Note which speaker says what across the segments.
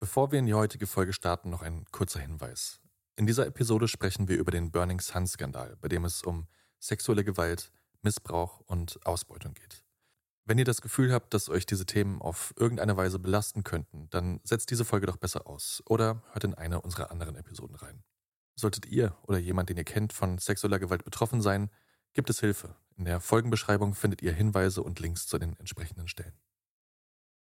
Speaker 1: Bevor wir in die heutige Folge starten, noch ein kurzer Hinweis. In dieser Episode sprechen wir über den Burning Sun-Skandal, bei dem es um sexuelle Gewalt, Missbrauch und Ausbeutung geht. Wenn ihr das Gefühl habt, dass euch diese Themen auf irgendeine Weise belasten könnten, dann setzt diese Folge doch besser aus oder hört in eine unserer anderen Episoden rein. Solltet ihr oder jemand, den ihr kennt, von sexueller Gewalt betroffen sein, gibt es Hilfe. In der Folgenbeschreibung findet ihr Hinweise und Links zu den entsprechenden Stellen.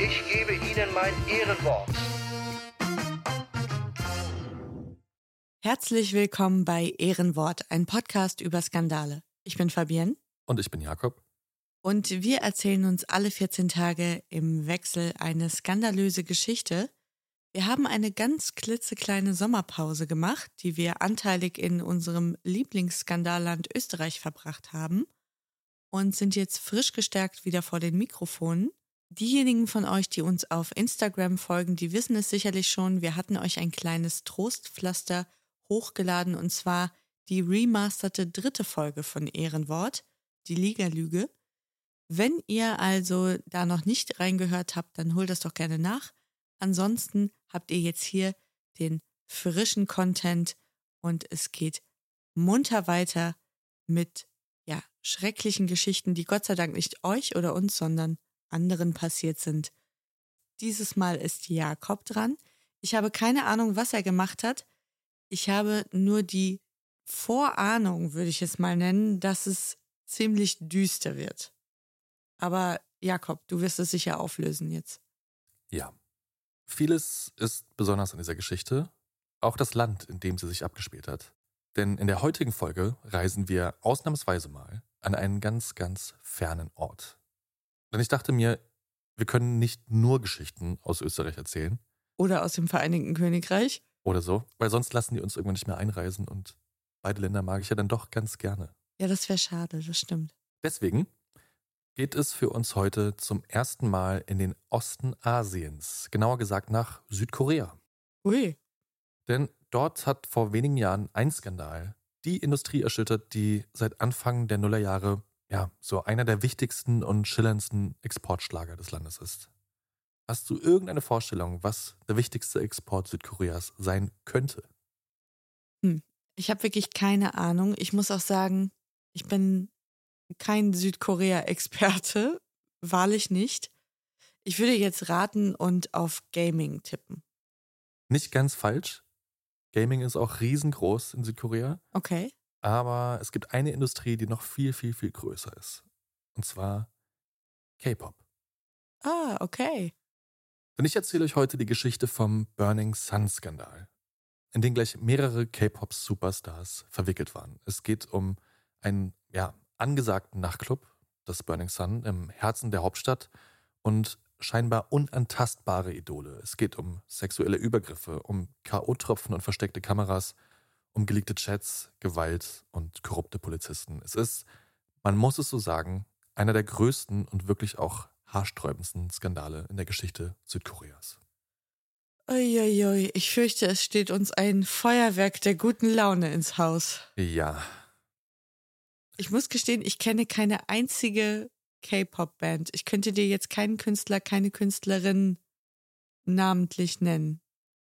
Speaker 2: ich gebe Ihnen mein Ehrenwort.
Speaker 3: Herzlich willkommen bei Ehrenwort, ein Podcast über Skandale. Ich bin Fabienne.
Speaker 1: Und ich bin Jakob.
Speaker 3: Und wir erzählen uns alle 14 Tage im Wechsel eine skandalöse Geschichte. Wir haben eine ganz klitzekleine Sommerpause gemacht, die wir anteilig in unserem Lieblingsskandalland Österreich verbracht haben und sind jetzt frisch gestärkt wieder vor den Mikrofonen. Diejenigen von euch, die uns auf Instagram folgen, die wissen es sicherlich schon. Wir hatten euch ein kleines Trostpflaster hochgeladen und zwar die remasterte dritte Folge von Ehrenwort, die Liga-Lüge. Wenn ihr also da noch nicht reingehört habt, dann holt das doch gerne nach. Ansonsten habt ihr jetzt hier den frischen Content und es geht munter weiter mit ja, schrecklichen Geschichten, die Gott sei Dank nicht euch oder uns, sondern anderen passiert sind. Dieses Mal ist Jakob dran. Ich habe keine Ahnung, was er gemacht hat. Ich habe nur die Vorahnung, würde ich es mal nennen, dass es ziemlich düster wird. Aber Jakob, du wirst es sicher auflösen jetzt.
Speaker 1: Ja. Vieles ist besonders an dieser Geschichte, auch das Land, in dem sie sich abgespielt hat. Denn in der heutigen Folge reisen wir ausnahmsweise mal an einen ganz, ganz fernen Ort. Denn ich dachte mir, wir können nicht nur Geschichten aus Österreich erzählen.
Speaker 3: Oder aus dem Vereinigten Königreich.
Speaker 1: Oder so, weil sonst lassen die uns irgendwann nicht mehr einreisen und beide Länder mag ich ja dann doch ganz gerne.
Speaker 3: Ja, das wäre schade, das stimmt.
Speaker 1: Deswegen geht es für uns heute zum ersten Mal in den Osten Asiens, genauer gesagt nach Südkorea.
Speaker 3: Ui.
Speaker 1: Denn dort hat vor wenigen Jahren ein Skandal die Industrie erschüttert, die seit Anfang der Nullerjahre ja so einer der wichtigsten und schillerndsten Exportschlager des Landes ist. Hast du irgendeine Vorstellung, was der wichtigste Export Südkoreas sein könnte?
Speaker 3: Hm. Ich habe wirklich keine Ahnung. Ich muss auch sagen, ich bin kein Südkorea-Experte, wahrlich nicht. Ich würde jetzt raten und auf Gaming tippen.
Speaker 1: Nicht ganz falsch. Gaming ist auch riesengroß in Südkorea.
Speaker 3: Okay.
Speaker 1: Aber es gibt eine Industrie, die noch viel, viel, viel größer ist. Und zwar K-Pop.
Speaker 3: Ah, okay.
Speaker 1: Denn ich erzähle euch heute die Geschichte vom Burning Sun-Skandal, in den gleich mehrere K-Pop-Superstars verwickelt waren. Es geht um einen ja, angesagten Nachtclub, das Burning Sun, im Herzen der Hauptstadt und scheinbar unantastbare Idole. Es geht um sexuelle Übergriffe, um K.O.-Tropfen und versteckte Kameras, um geleakte Chats, Gewalt und korrupte Polizisten. Es ist, man muss es so sagen, einer der größten und wirklich auch haarsträubendsten Skandale in der Geschichte Südkoreas.
Speaker 3: Uiuiui, ich fürchte, es steht uns ein Feuerwerk der guten Laune ins Haus.
Speaker 1: Ja.
Speaker 3: Ich muss gestehen, ich kenne keine einzige K-Pop-Band. Ich könnte dir jetzt keinen Künstler, keine Künstlerin namentlich nennen.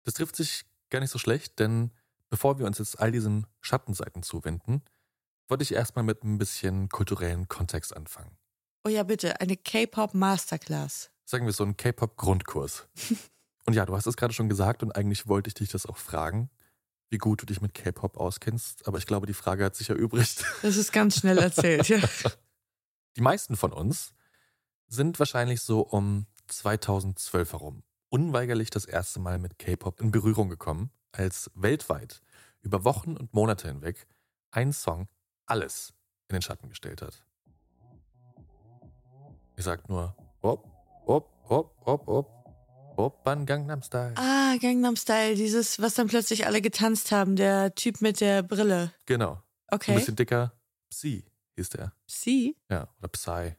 Speaker 1: Das trifft sich gar nicht so schlecht, denn bevor wir uns jetzt all diesen Schattenseiten zuwenden, wollte ich erstmal mit ein bisschen kulturellen Kontext anfangen.
Speaker 3: Oh ja, bitte, eine K-Pop Masterclass.
Speaker 1: Sagen wir so einen K-Pop Grundkurs. Und ja, du hast es gerade schon gesagt und eigentlich wollte ich dich das auch fragen, wie gut du dich mit K-Pop auskennst, aber ich glaube, die Frage hat sich erübrigt.
Speaker 3: Das ist ganz schnell erzählt, ja.
Speaker 1: Die meisten von uns sind wahrscheinlich so um 2012 herum unweigerlich das erste Mal mit K-Pop in Berührung gekommen, als weltweit über Wochen und Monate hinweg ein Song alles in den Schatten gestellt hat. Ihr sagt nur Hop, Hop, Hop, Hop, Hop, Opern Gangnam Style.
Speaker 3: Ah, Gangnam Style, dieses, was dann plötzlich alle getanzt haben, der Typ mit der Brille.
Speaker 1: Genau.
Speaker 3: Okay.
Speaker 1: Ein bisschen dicker. Psy hieß der.
Speaker 3: Psy?
Speaker 1: Ja, oder Psy.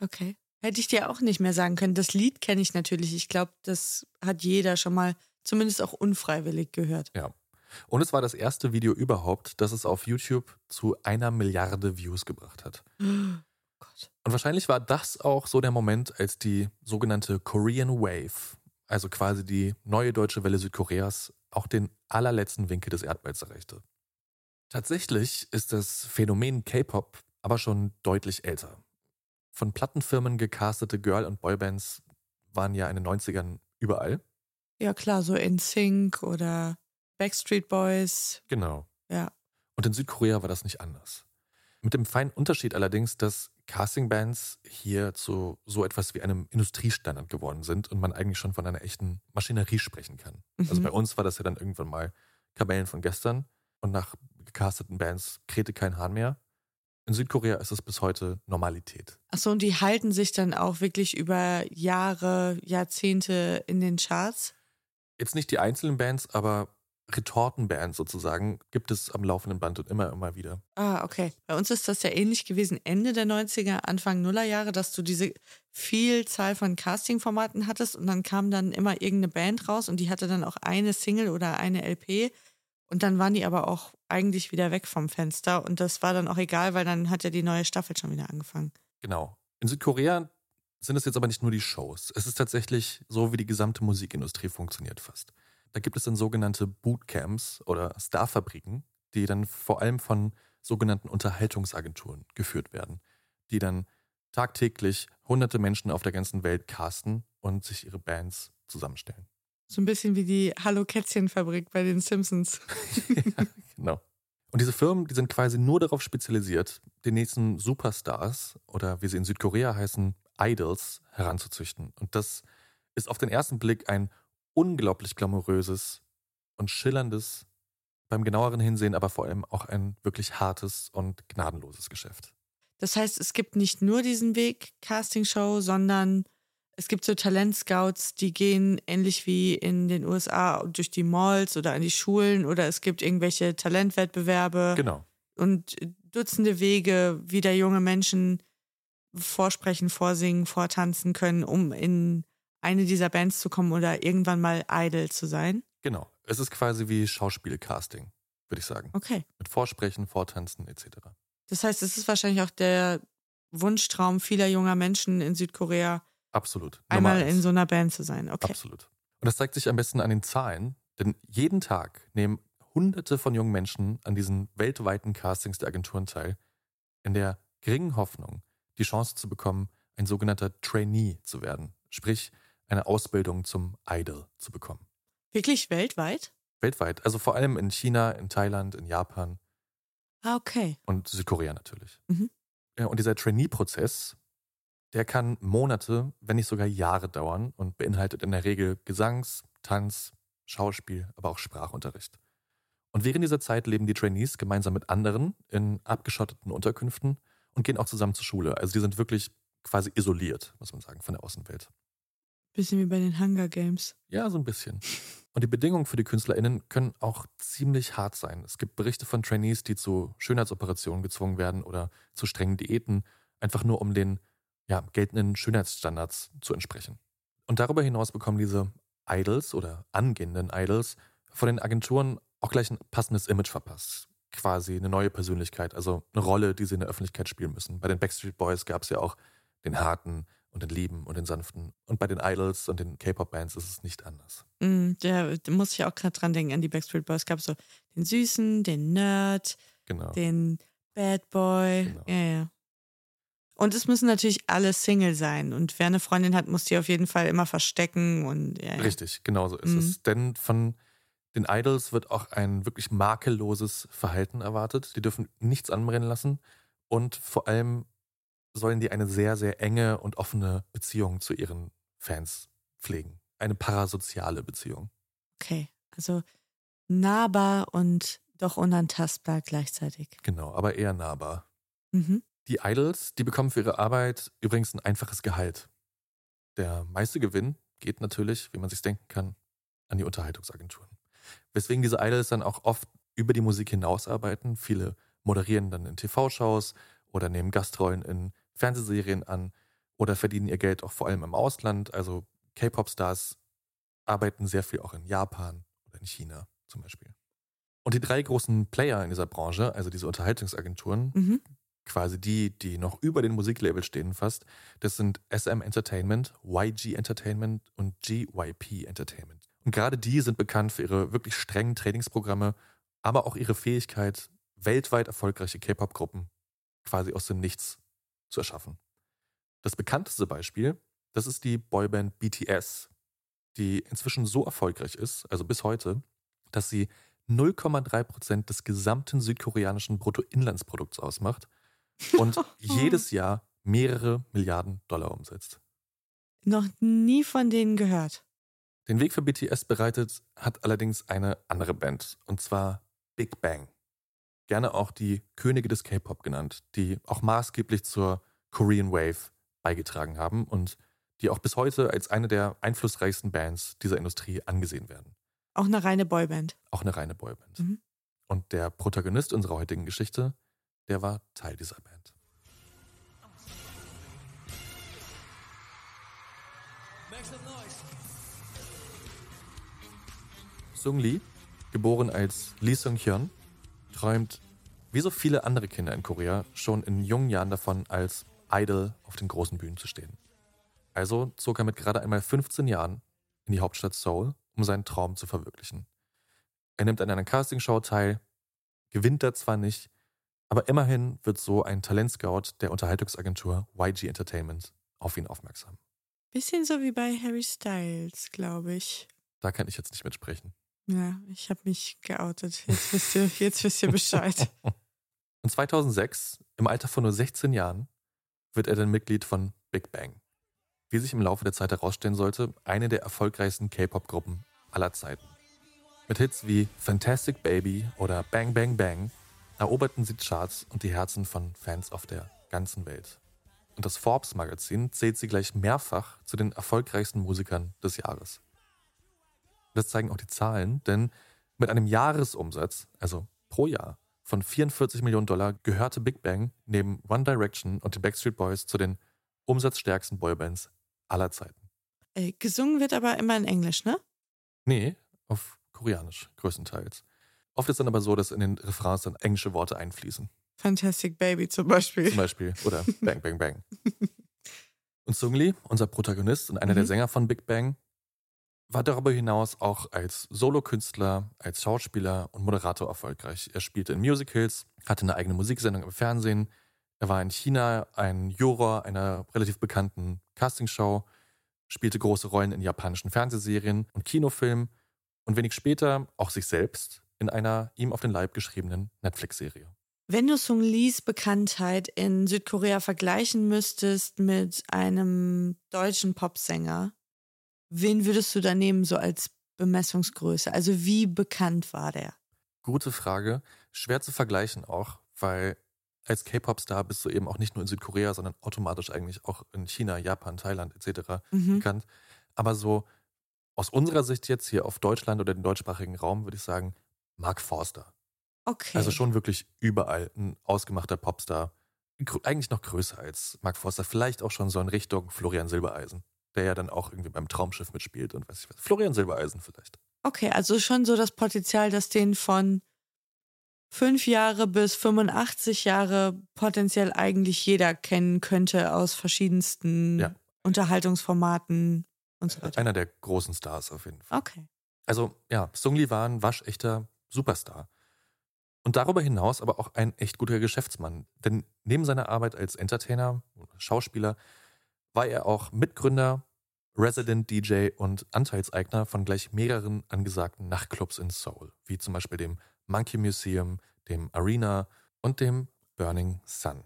Speaker 3: Okay. Hätte ich dir auch nicht mehr sagen können. Das Lied kenne ich natürlich. Ich glaube, das hat jeder schon mal, zumindest auch unfreiwillig gehört.
Speaker 1: Ja. Und es war das erste Video überhaupt, das es auf YouTube zu einer Milliarde Views gebracht hat.
Speaker 3: Gott.
Speaker 1: Und wahrscheinlich war das auch so der Moment, als die sogenannte Korean Wave, also quasi die neue deutsche Welle Südkoreas, auch den allerletzten Winkel des Erdballs erreichte. Tatsächlich ist das Phänomen K-Pop aber schon deutlich älter. Von Plattenfirmen gecastete Girl- und Boybands waren ja in den 90ern überall.
Speaker 3: Ja, klar, so in Sync oder Backstreet Boys.
Speaker 1: Genau.
Speaker 3: Ja.
Speaker 1: Und in Südkorea war das nicht anders. Mit dem feinen Unterschied allerdings, dass Castingbands hier zu so etwas wie einem Industriestandard geworden sind und man eigentlich schon von einer echten Maschinerie sprechen kann.
Speaker 3: Mhm.
Speaker 1: Also bei uns war das ja dann irgendwann mal Kamellen von gestern und nach gecasteten Bands krähte kein Hahn mehr. In Südkorea ist es bis heute Normalität.
Speaker 3: Achso, und die halten sich dann auch wirklich über Jahre, Jahrzehnte in den Charts?
Speaker 1: Jetzt nicht die einzelnen Bands, aber Retortenbands sozusagen gibt es am laufenden Band und immer, immer wieder.
Speaker 3: Ah, okay. Bei uns ist das ja ähnlich gewesen, Ende der 90er, Anfang Nullerjahre, dass du diese Vielzahl von Castingformaten hattest und dann kam dann immer irgendeine Band raus und die hatte dann auch eine Single oder eine LP und dann waren die aber auch eigentlich wieder weg vom Fenster und das war dann auch egal, weil dann hat ja die neue Staffel schon wieder angefangen.
Speaker 1: Genau. In Südkorea sind es jetzt aber nicht nur die Shows. Es ist tatsächlich so, wie die gesamte Musikindustrie funktioniert fast. Da gibt es dann sogenannte Bootcamps oder Starfabriken, die dann vor allem von sogenannten Unterhaltungsagenturen geführt werden, die dann tagtäglich hunderte Menschen auf der ganzen Welt casten und sich ihre Bands zusammenstellen.
Speaker 3: So ein bisschen wie die Hallo Kätzchen-Fabrik bei den Simpsons.
Speaker 1: ja, genau. Und diese Firmen, die sind quasi nur darauf spezialisiert, den nächsten Superstars oder wie sie in Südkorea heißen, Idols heranzuzüchten. Und das ist auf den ersten Blick ein unglaublich glamouröses und schillerndes, beim genaueren Hinsehen aber vor allem auch ein wirklich hartes und gnadenloses Geschäft.
Speaker 3: Das heißt, es gibt nicht nur diesen Weg Castingshow, sondern es gibt so Talentscouts, die gehen ähnlich wie in den USA durch die Malls oder an die Schulen oder es gibt irgendwelche Talentwettbewerbe.
Speaker 1: Genau.
Speaker 3: Und Dutzende Wege, wie da junge Menschen vorsprechen, vorsingen, vortanzen können, um in eine dieser Bands zu kommen oder irgendwann mal Idol zu sein.
Speaker 1: Genau. Es ist quasi wie Schauspielcasting, würde ich sagen.
Speaker 3: Okay.
Speaker 1: Mit Vorsprechen, Vortanzen etc.
Speaker 3: Das heißt, es ist wahrscheinlich auch der Wunschtraum vieler junger Menschen in Südkorea,
Speaker 1: Absolut.
Speaker 3: einmal
Speaker 1: Nummer
Speaker 3: in
Speaker 1: eins.
Speaker 3: so einer Band zu sein. Okay.
Speaker 1: Absolut. Und das zeigt sich am besten an den Zahlen, denn jeden Tag nehmen Hunderte von jungen Menschen an diesen weltweiten Castings der Agenturen teil, in der geringen Hoffnung, die Chance zu bekommen, ein sogenannter Trainee zu werden, sprich eine Ausbildung zum Idol zu bekommen.
Speaker 3: Wirklich weltweit?
Speaker 1: Weltweit, also vor allem in China, in Thailand, in Japan
Speaker 3: Ah, okay.
Speaker 1: und Südkorea natürlich.
Speaker 3: Mhm.
Speaker 1: Ja, und dieser Trainee-Prozess, der kann Monate, wenn nicht sogar Jahre dauern und beinhaltet in der Regel Gesangs-, Tanz-, Schauspiel, aber auch Sprachunterricht. Und während dieser Zeit leben die Trainees gemeinsam mit anderen in abgeschotteten Unterkünften und gehen auch zusammen zur Schule. Also die sind wirklich quasi isoliert, muss man sagen, von der Außenwelt.
Speaker 3: Bisschen wie bei den Hunger Games.
Speaker 1: Ja, so ein bisschen. Und die Bedingungen für die KünstlerInnen können auch ziemlich hart sein. Es gibt Berichte von Trainees, die zu Schönheitsoperationen gezwungen werden oder zu strengen Diäten, einfach nur um den ja, geltenden Schönheitsstandards zu entsprechen. Und darüber hinaus bekommen diese Idols oder angehenden Idols von den Agenturen auch gleich ein passendes Image verpasst. Quasi eine neue Persönlichkeit, also eine Rolle, die sie in der Öffentlichkeit spielen müssen. Bei den Backstreet Boys gab es ja auch den harten und den lieben und den sanften. Und bei den Idols und den K-Pop-Bands ist es nicht anders.
Speaker 3: Mm, da, muss ich auch gerade dran denken, an die Backstreet Boys. Es gab so den Süßen, den Nerd,
Speaker 1: Genau.
Speaker 3: den Bad Boy.
Speaker 1: Genau.
Speaker 3: Ja, ja. Und es müssen natürlich alle Single sein. Und wer eine Freundin hat, muss die auf jeden Fall immer verstecken. Und, ja, ja.
Speaker 1: Richtig, genau so ist
Speaker 3: Mhm.
Speaker 1: es. Denn von den Idols wird auch ein wirklich makelloses Verhalten erwartet. Die dürfen nichts anbrennen lassen. Und vor allem sollen die eine sehr, sehr enge und offene Beziehung zu ihren Fans pflegen. Eine parasoziale Beziehung.
Speaker 3: Okay, also nahbar und doch unantastbar gleichzeitig.
Speaker 1: Genau, aber eher nahbar.
Speaker 3: Mhm.
Speaker 1: Die Idols, die bekommen für ihre Arbeit übrigens ein einfaches Gehalt. Der meiste Gewinn geht natürlich, wie man sich denken kann, an die Unterhaltungsagenturen. Weswegen diese Idols dann auch oft über die Musik hinaus arbeiten. Viele moderieren dann in TV-Shows oder nehmen Gastrollen in Fernsehserien an oder verdienen ihr Geld auch vor allem im Ausland. Also K-Pop-Stars arbeiten sehr viel auch in Japan oder in China zum Beispiel. Und die drei großen Player in dieser Branche, also diese Unterhaltungsagenturen,
Speaker 3: Mhm.
Speaker 1: quasi die, die noch über den Musiklabel stehen fast, das sind SM Entertainment, YG Entertainment und GYP Entertainment. Und gerade die sind bekannt für ihre wirklich strengen Trainingsprogramme, aber auch ihre Fähigkeit, weltweit erfolgreiche K-Pop-Gruppen quasi aus dem Nichts zu erschaffen. Das bekannteste Beispiel, das ist die Boyband BTS, die inzwischen so erfolgreich ist, also bis heute, dass sie 0,3 Prozent des gesamten südkoreanischen Bruttoinlandsprodukts ausmacht und jedes Jahr mehrere Milliarden Dollar umsetzt.
Speaker 3: Noch nie von denen gehört.
Speaker 1: Den Weg für BTS bereitet hat allerdings eine andere Band, und zwar Big Bang. Gerne auch die Könige des K-Pop genannt, die auch maßgeblich zur Korean Wave beigetragen haben und die auch bis heute als eine der einflussreichsten Bands dieser Industrie angesehen werden.
Speaker 3: Auch eine reine Boyband.
Speaker 1: Auch eine reine Boyband.
Speaker 3: Mhm.
Speaker 1: Und der Protagonist unserer heutigen Geschichte, der war Teil dieser Band. Sung Lee, geboren als Lee Sung Hyun, träumt wie so viele andere Kinder in Korea schon in jungen Jahren davon, als Idol auf den großen Bühnen zu stehen. Also zog er mit gerade einmal 15 Jahren in die Hauptstadt Seoul, um seinen Traum zu verwirklichen. Er nimmt an einer Castingshow teil, gewinnt da zwar nicht, aber immerhin wird so ein Talentscout der Unterhaltungsagentur YG Entertainment auf ihn aufmerksam.
Speaker 3: Bisschen so wie bei Harry Styles, glaube ich.
Speaker 1: Da kann ich jetzt nicht mitsprechen.
Speaker 3: Ja, ich habe mich geoutet. Jetzt wisst ihr, jetzt wisst ihr Bescheid.
Speaker 1: Und 2006, im Alter von nur 16 Jahren, wird er dann Mitglied von Big Bang. Wie sich im Laufe der Zeit herausstellen sollte, eine der erfolgreichsten K-Pop-Gruppen aller Zeiten. Mit Hits wie Fantastic Baby oder Bang Bang Bang eroberten sie Charts und die Herzen von Fans auf der ganzen Welt. Und das Forbes-Magazin zählt sie gleich mehrfach zu den erfolgreichsten Musikern des Jahres. Das zeigen auch die Zahlen, denn mit einem Jahresumsatz, also pro Jahr, von 44 Millionen Dollar gehörte Big Bang neben One Direction und den Backstreet Boys zu den umsatzstärksten Boybands aller Zeiten.
Speaker 3: Äh, gesungen wird aber immer in Englisch, ne?
Speaker 1: Nee, auf Koreanisch größtenteils. Oft ist dann aber so, dass in den Refrains dann englische Worte einfließen.
Speaker 3: Fantastic Baby zum Beispiel.
Speaker 1: Zum Beispiel. Oder Bang Bang Bang. Und Sung Lee, unser Protagonist und einer
Speaker 3: Mhm.
Speaker 1: der Sänger von Big Bang, war darüber hinaus auch als Solokünstler, als Schauspieler und Moderator erfolgreich. Er spielte in Musicals, hatte eine eigene Musiksendung im Fernsehen. Er war in China ein Juror einer relativ bekannten Castingshow, spielte große Rollen in japanischen Fernsehserien und Kinofilmen und wenig später auch sich selbst in einer ihm auf den Leib geschriebenen Netflix-Serie.
Speaker 3: Wenn du Sung Lees Bekanntheit in Südkorea vergleichen müsstest mit einem deutschen Popsänger, wen würdest du da nehmen, so als Bemessungsgröße? Also wie bekannt war der?
Speaker 1: Gute Frage. Schwer zu vergleichen auch, weil als K-Pop-Star bist du eben auch nicht nur in Südkorea, sondern automatisch eigentlich auch in China, Japan, Thailand etc.
Speaker 3: Mhm.
Speaker 1: bekannt. Aber so aus unserer Sicht jetzt hier auf Deutschland oder den deutschsprachigen Raum würde ich sagen, Mark Forster.
Speaker 3: Okay.
Speaker 1: Also schon wirklich überall ein ausgemachter Popstar. Eigentlich noch größer als Mark Forster. Vielleicht auch schon so in Richtung Florian Silbereisen, der ja dann auch irgendwie beim Traumschiff mitspielt und weiß ich was. Florian Silbereisen vielleicht.
Speaker 3: Okay, also schon so das Potenzial, dass den von fünf Jahre bis 85 Jahre potenziell eigentlich jeder kennen könnte aus verschiedensten
Speaker 1: Ja.
Speaker 3: Unterhaltungsformaten und so weiter.
Speaker 1: Einer der großen Stars auf jeden Fall.
Speaker 3: Okay.
Speaker 1: Also ja, Sung Lee war ein waschechter Superstar. Und darüber hinaus aber auch ein echt guter Geschäftsmann. Denn neben seiner Arbeit als Entertainer, Schauspieler, war er auch Mitgründer, Resident DJ und Anteilseigner von gleich mehreren angesagten Nachtclubs in Seoul, wie zum Beispiel dem Monkey Museum, dem Arena und dem Burning Sun.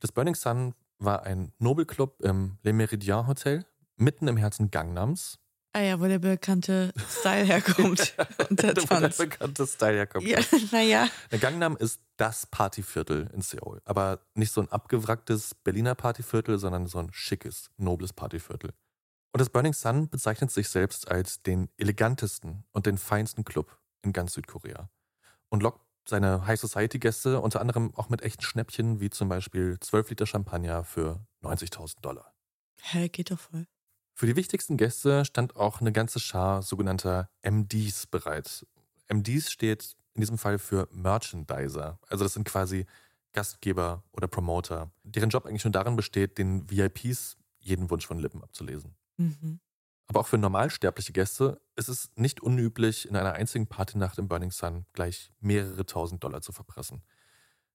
Speaker 1: Das Burning Sun war ein Nobelclub im Le Méridien Hotel, mitten im Herzen Gangnams.
Speaker 3: Ah ja, wo der bekannte Style herkommt. und der
Speaker 1: wo der bekannte Style herkommt.
Speaker 3: Ja, naja.
Speaker 1: Der Gangnam ist das Partyviertel in Seoul. Aber nicht so ein abgewracktes Berliner Partyviertel, sondern so ein schickes, nobles Partyviertel. Und das Burning Sun bezeichnet sich selbst als den elegantesten und den feinsten Club in ganz Südkorea. Und lockt seine High Society Gäste unter anderem auch mit echten Schnäppchen, wie zum Beispiel 12 Liter Champagner für 90.000 Dollar.
Speaker 3: Hä, geht doch voll.
Speaker 1: Für die wichtigsten Gäste stand auch eine ganze Schar sogenannter MDs bereit. MDs steht in diesem Fall für Merchandiser. Also das sind quasi Gastgeber oder Promoter, deren Job eigentlich nur darin besteht, den VIPs jeden Wunsch von Lippen abzulesen.
Speaker 3: Mhm.
Speaker 1: Aber auch für normalsterbliche Gäste ist es nicht unüblich, in einer einzigen Partynacht im Burning Sun gleich mehrere tausend Dollar zu verpressen.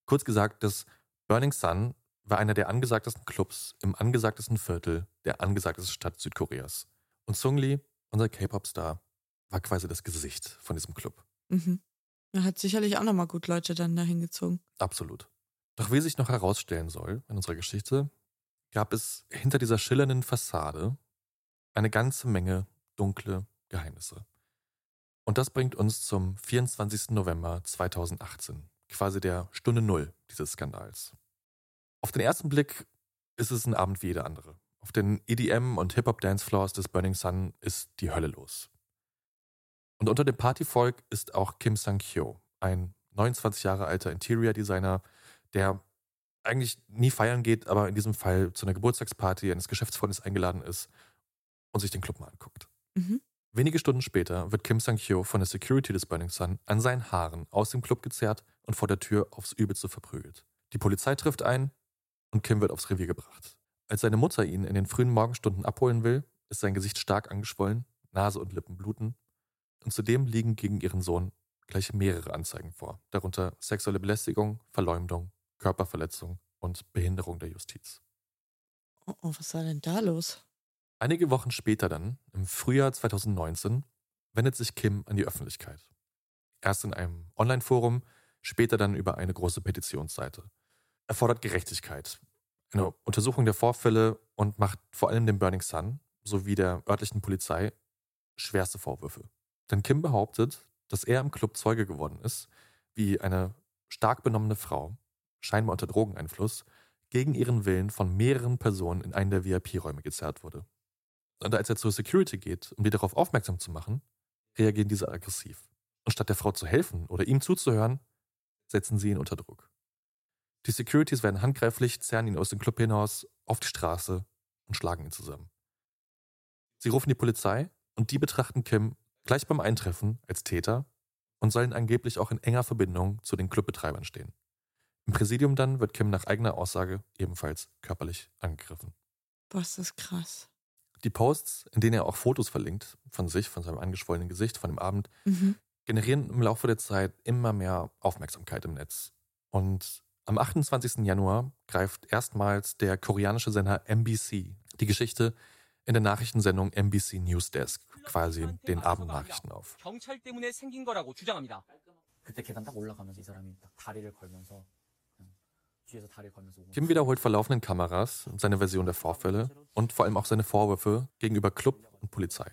Speaker 1: Kurz gesagt, das Burning Sun war einer der angesagtesten Clubs im angesagtesten Viertel der angesagtesten Stadt Südkoreas. Und Sung Lee, unser K-Pop-Star, war quasi das Gesicht von diesem Club.
Speaker 3: Mhm. Er hat sicherlich auch nochmal gut Leute dann dahin gezogen.
Speaker 1: Absolut. Doch wie sich noch herausstellen soll in unserer Geschichte, gab es hinter dieser schillernden Fassade eine ganze Menge dunkle Geheimnisse. Und das bringt uns zum 24. November 2018, quasi der Stunde Null dieses Skandals. Auf den ersten Blick ist es ein Abend wie jeder andere. Auf den EDM- und Hip-Hop-Dancefloors des Burning Sun ist die Hölle los. Und unter dem Partyvolk ist auch Kim Sang-kyo, ein 29 Jahre alter Interior-Designer, der eigentlich nie feiern geht, aber in diesem Fall zu einer Geburtstagsparty eines Geschäftsfreundes eingeladen ist und sich den Club mal anguckt.
Speaker 3: Mhm.
Speaker 1: Wenige Stunden später wird Kim Sang-kyo von der Security des Burning Sun an seinen Haaren aus dem Club gezerrt und vor der Tür aufs Übelste verprügelt. Die Polizei trifft ein und Kim wird aufs Revier gebracht. Als seine Mutter ihn in den frühen Morgenstunden abholen will, ist sein Gesicht stark angeschwollen, Nase und Lippen bluten und zudem liegen gegen ihren Sohn gleich mehrere Anzeigen vor, darunter sexuelle Belästigung, Verleumdung, Körperverletzung und Behinderung der Justiz.
Speaker 3: Oh, oh, was war denn da los?
Speaker 1: Einige Wochen später dann, im Frühjahr 2019, wendet sich Kim an die Öffentlichkeit. Erst in einem Online-Forum, später dann über eine große Petitionsseite. Er fordert Gerechtigkeit, eine Untersuchung der Vorfälle und macht vor allem dem Burning Sun sowie der örtlichen Polizei schwerste Vorwürfe. Denn Kim behauptet, dass er im Club Zeuge geworden ist, wie eine stark benommene Frau, scheinbar unter Drogeneinfluss, gegen ihren Willen von mehreren Personen in einen der VIP-Räume gezerrt wurde. Und als er zur Security geht, um die darauf aufmerksam zu machen, reagieren diese aggressiv. Und statt der Frau zu helfen oder ihm zuzuhören, setzen sie ihn unter Druck. Die Securities werden handgreiflich, zerren ihn aus dem Club hinaus, auf die Straße und schlagen ihn zusammen. Sie rufen die Polizei und die betrachten Kim gleich beim Eintreffen als Täter und sollen angeblich auch in enger Verbindung zu den Clubbetreibern stehen. Im Präsidium dann wird Kim nach eigener Aussage ebenfalls körperlich angegriffen.
Speaker 3: Boah, ist krass.
Speaker 1: Die Posts, in denen er auch Fotos verlinkt von sich, von seinem angeschwollenen Gesicht, von dem Abend,
Speaker 3: Mhm.
Speaker 1: generieren im Laufe der Zeit immer mehr Aufmerksamkeit im Netz. Und am 28. Januar greift erstmals der koreanische Sender MBC die Geschichte in der Nachrichtensendung MBC News Desk, quasi den Abendnachrichten auf. Kim wiederholt verlaufenden Kameras seine Version der Vorfälle und vor allem auch seine Vorwürfe gegenüber Club und Polizei.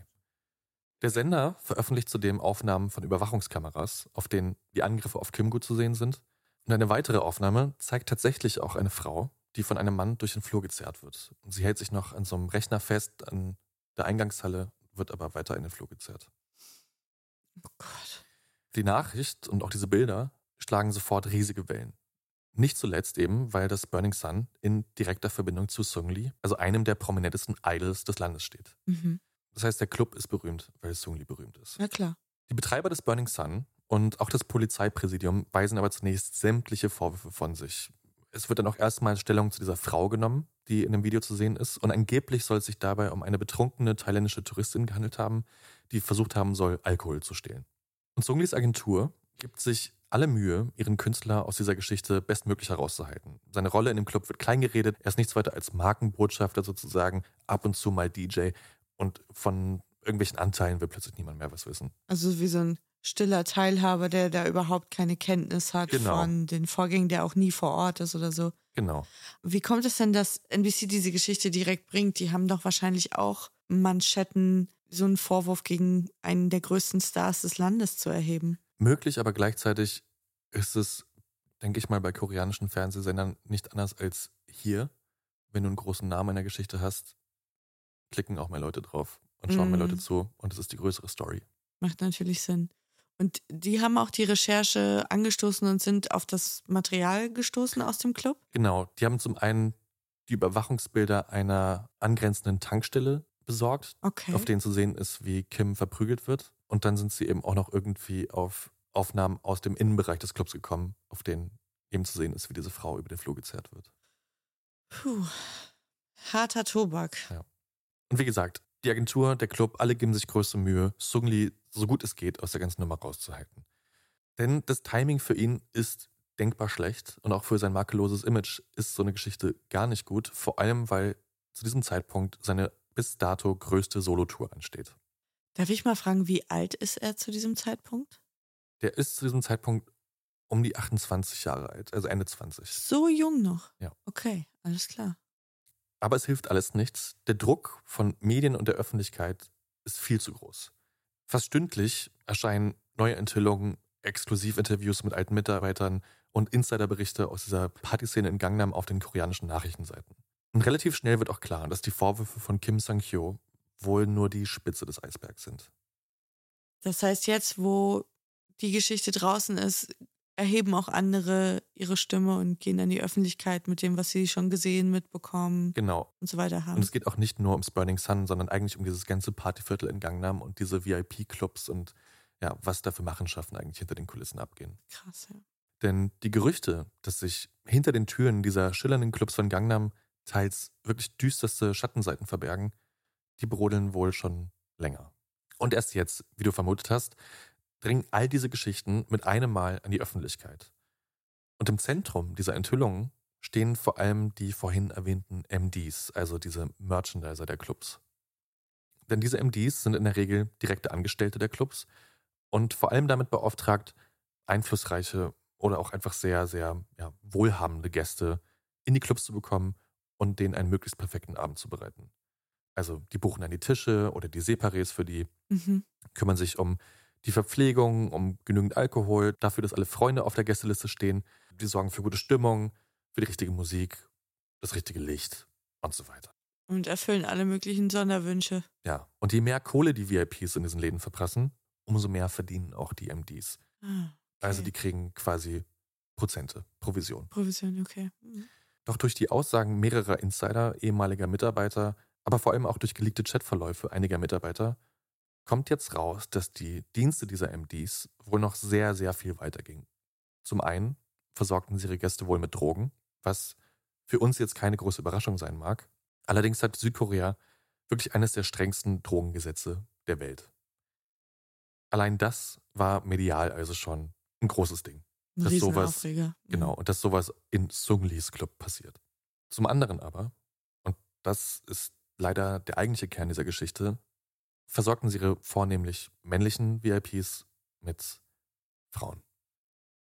Speaker 1: Der Sender veröffentlicht zudem Aufnahmen von Überwachungskameras, auf denen die Angriffe auf Kim gut zu sehen sind und eine weitere Aufnahme zeigt tatsächlich auch eine Frau, die von einem Mann durch den Flur gezerrt wird. Und sie hält sich noch an so einem Rechner fest an der Eingangshalle, wird aber weiter in den Flur gezerrt.
Speaker 3: Oh Gott.
Speaker 1: Die Nachricht und auch diese Bilder schlagen sofort riesige Wellen. Nicht zuletzt eben, weil das Burning Sun in direkter Verbindung zu Sung Lee, also einem der prominentesten Idols des Landes steht.
Speaker 3: Mhm.
Speaker 1: Das heißt, der Club ist berühmt, weil Sung Lee berühmt ist.
Speaker 3: Na klar.
Speaker 1: Die Betreiber des Burning Sun und auch das Polizeipräsidium weisen aber zunächst sämtliche Vorwürfe von sich. Es wird dann auch erstmal Stellung zu dieser Frau genommen, die in dem Video zu sehen ist. Und angeblich soll es sich dabei um eine betrunkene thailändische Touristin gehandelt haben, die versucht haben soll, Alkohol zu stehlen. Und Sung Lees Agentur gibt sich alle Mühe, ihren Künstler aus dieser Geschichte bestmöglich herauszuhalten. Seine Rolle in dem Club wird klein geredet, er ist nichts weiter als Markenbotschafter sozusagen, ab und zu mal DJ und von irgendwelchen Anteilen will plötzlich niemand mehr was wissen.
Speaker 3: Also wie so ein stiller Teilhaber, der da überhaupt keine Kenntnis hat
Speaker 1: Genau.
Speaker 3: von den Vorgängen, der auch nie vor Ort ist oder so.
Speaker 1: Genau.
Speaker 3: Wie kommt es denn, dass NBC diese Geschichte direkt bringt? Die haben doch wahrscheinlich auch Manschetten, so einen Vorwurf gegen einen der größten Stars des Landes zu erheben.
Speaker 1: Möglich, aber gleichzeitig ist es, denke ich mal, bei koreanischen Fernsehsendern nicht anders als hier. Wenn du einen großen Namen in der Geschichte hast, klicken auch mehr Leute drauf und schauen mehr
Speaker 3: Mhm.
Speaker 1: Leute zu und es ist die größere Story.
Speaker 3: Macht natürlich Sinn. Und die haben auch die Recherche angestoßen und sind auf das Material gestoßen aus dem Club?
Speaker 1: Genau, die haben zum einen die Überwachungsbilder einer angrenzenden Tankstelle besorgt,
Speaker 3: Okay.
Speaker 1: auf denen zu sehen ist, wie Kim verprügelt wird. Und dann sind sie eben auch noch irgendwie auf Aufnahmen aus dem Innenbereich des Clubs gekommen, auf denen eben zu sehen ist, wie diese Frau über den Flur gezerrt wird.
Speaker 3: Puh. Harter Tobak.
Speaker 1: Und wie gesagt, die Agentur, der Club, alle geben sich größte Mühe, Sungli so gut es geht aus der ganzen Nummer rauszuhalten. Denn das Timing für ihn ist denkbar schlecht und auch für sein makelloses Image ist so eine Geschichte gar nicht gut, vor allem weil zu diesem Zeitpunkt seine bis dato größte Solotour ansteht.
Speaker 3: Darf ich mal fragen, wie alt ist er zu diesem Zeitpunkt?
Speaker 1: Der ist zu diesem Zeitpunkt um die 28 Jahre alt, also Ende 20.
Speaker 3: So jung noch.
Speaker 1: Ja.
Speaker 3: Okay, alles klar.
Speaker 1: Aber es hilft alles nichts. Der Druck von Medien und der Öffentlichkeit ist viel zu groß. Fast stündlich erscheinen neue Enthüllungen, Exklusivinterviews mit alten Mitarbeitern und Insiderberichte aus dieser Partyszene in Gangnam auf den koreanischen Nachrichtenseiten. Und relativ schnell wird auch klar, dass die Vorwürfe von Kim Sang-hyo wohl nur die Spitze des Eisbergs sind.
Speaker 3: Das heißt, jetzt, wo die Geschichte draußen ist, erheben auch andere ihre Stimme und gehen an die Öffentlichkeit mit dem, was sie schon gesehen, mitbekommen
Speaker 1: Genau.
Speaker 3: und so weiter haben.
Speaker 1: Und es geht auch nicht nur ums Burning Sun, sondern eigentlich um dieses ganze Partyviertel in Gangnam und diese VIP-Clubs und ja, was da für Machenschaften eigentlich hinter den Kulissen abgehen.
Speaker 3: Krass, ja.
Speaker 1: Denn die Gerüchte, dass sich hinter den Türen dieser schillernden Clubs von Gangnam teils wirklich düsterste Schattenseiten verbergen, die brodeln wohl schon länger. Und erst jetzt, wie du vermutet hast, dringen all diese Geschichten mit einem Mal an die Öffentlichkeit. Und im Zentrum dieser Enthüllungen stehen vor allem die vorhin erwähnten MDs, also diese Merchandiser der Clubs. Denn diese MDs sind in der Regel direkte Angestellte der Clubs und vor allem damit beauftragt, einflussreiche oder auch einfach sehr, sehr ja, wohlhabende Gäste in die Clubs zu bekommen und denen einen möglichst perfekten Abend zu bereiten. Also die buchen dann die Tische oder die Separés für die,
Speaker 3: Mhm.
Speaker 1: kümmern sich um die Verpflegung, um genügend Alkohol, dafür, dass alle Freunde auf der Gästeliste stehen. Die sorgen für gute Stimmung, für die richtige Musik, das richtige Licht und so weiter.
Speaker 3: Und erfüllen alle möglichen Sonderwünsche.
Speaker 1: Ja, und je mehr Kohle die VIPs in diesen Läden verprassen, umso mehr verdienen auch die MDs.
Speaker 3: Ah,
Speaker 1: Also die kriegen quasi Prozente, Provision.
Speaker 3: Provision, okay. Mhm.
Speaker 1: Doch durch die Aussagen mehrerer Insider, ehemaliger Mitarbeiter, aber vor allem auch durch geleakte Chatverläufe einiger Mitarbeiter, kommt jetzt raus, dass die Dienste dieser MDs wohl noch sehr, sehr viel weiter gingen. Zum einen versorgten sie ihre Gäste wohl mit Drogen, was für uns jetzt keine große Überraschung sein mag. Allerdings hat Südkorea wirklich eines der strengsten Drogengesetze der Welt. Allein das war medial also schon ein großes Ding.
Speaker 3: Ein
Speaker 1: dass sowas.
Speaker 3: Mhm.
Speaker 1: genau, und dass sowas in Sunglis Club passiert. Zum anderen aber, und das ist leider der eigentliche Kern dieser Geschichte, versorgten sie ihre vornehmlich männlichen VIPs mit Frauen.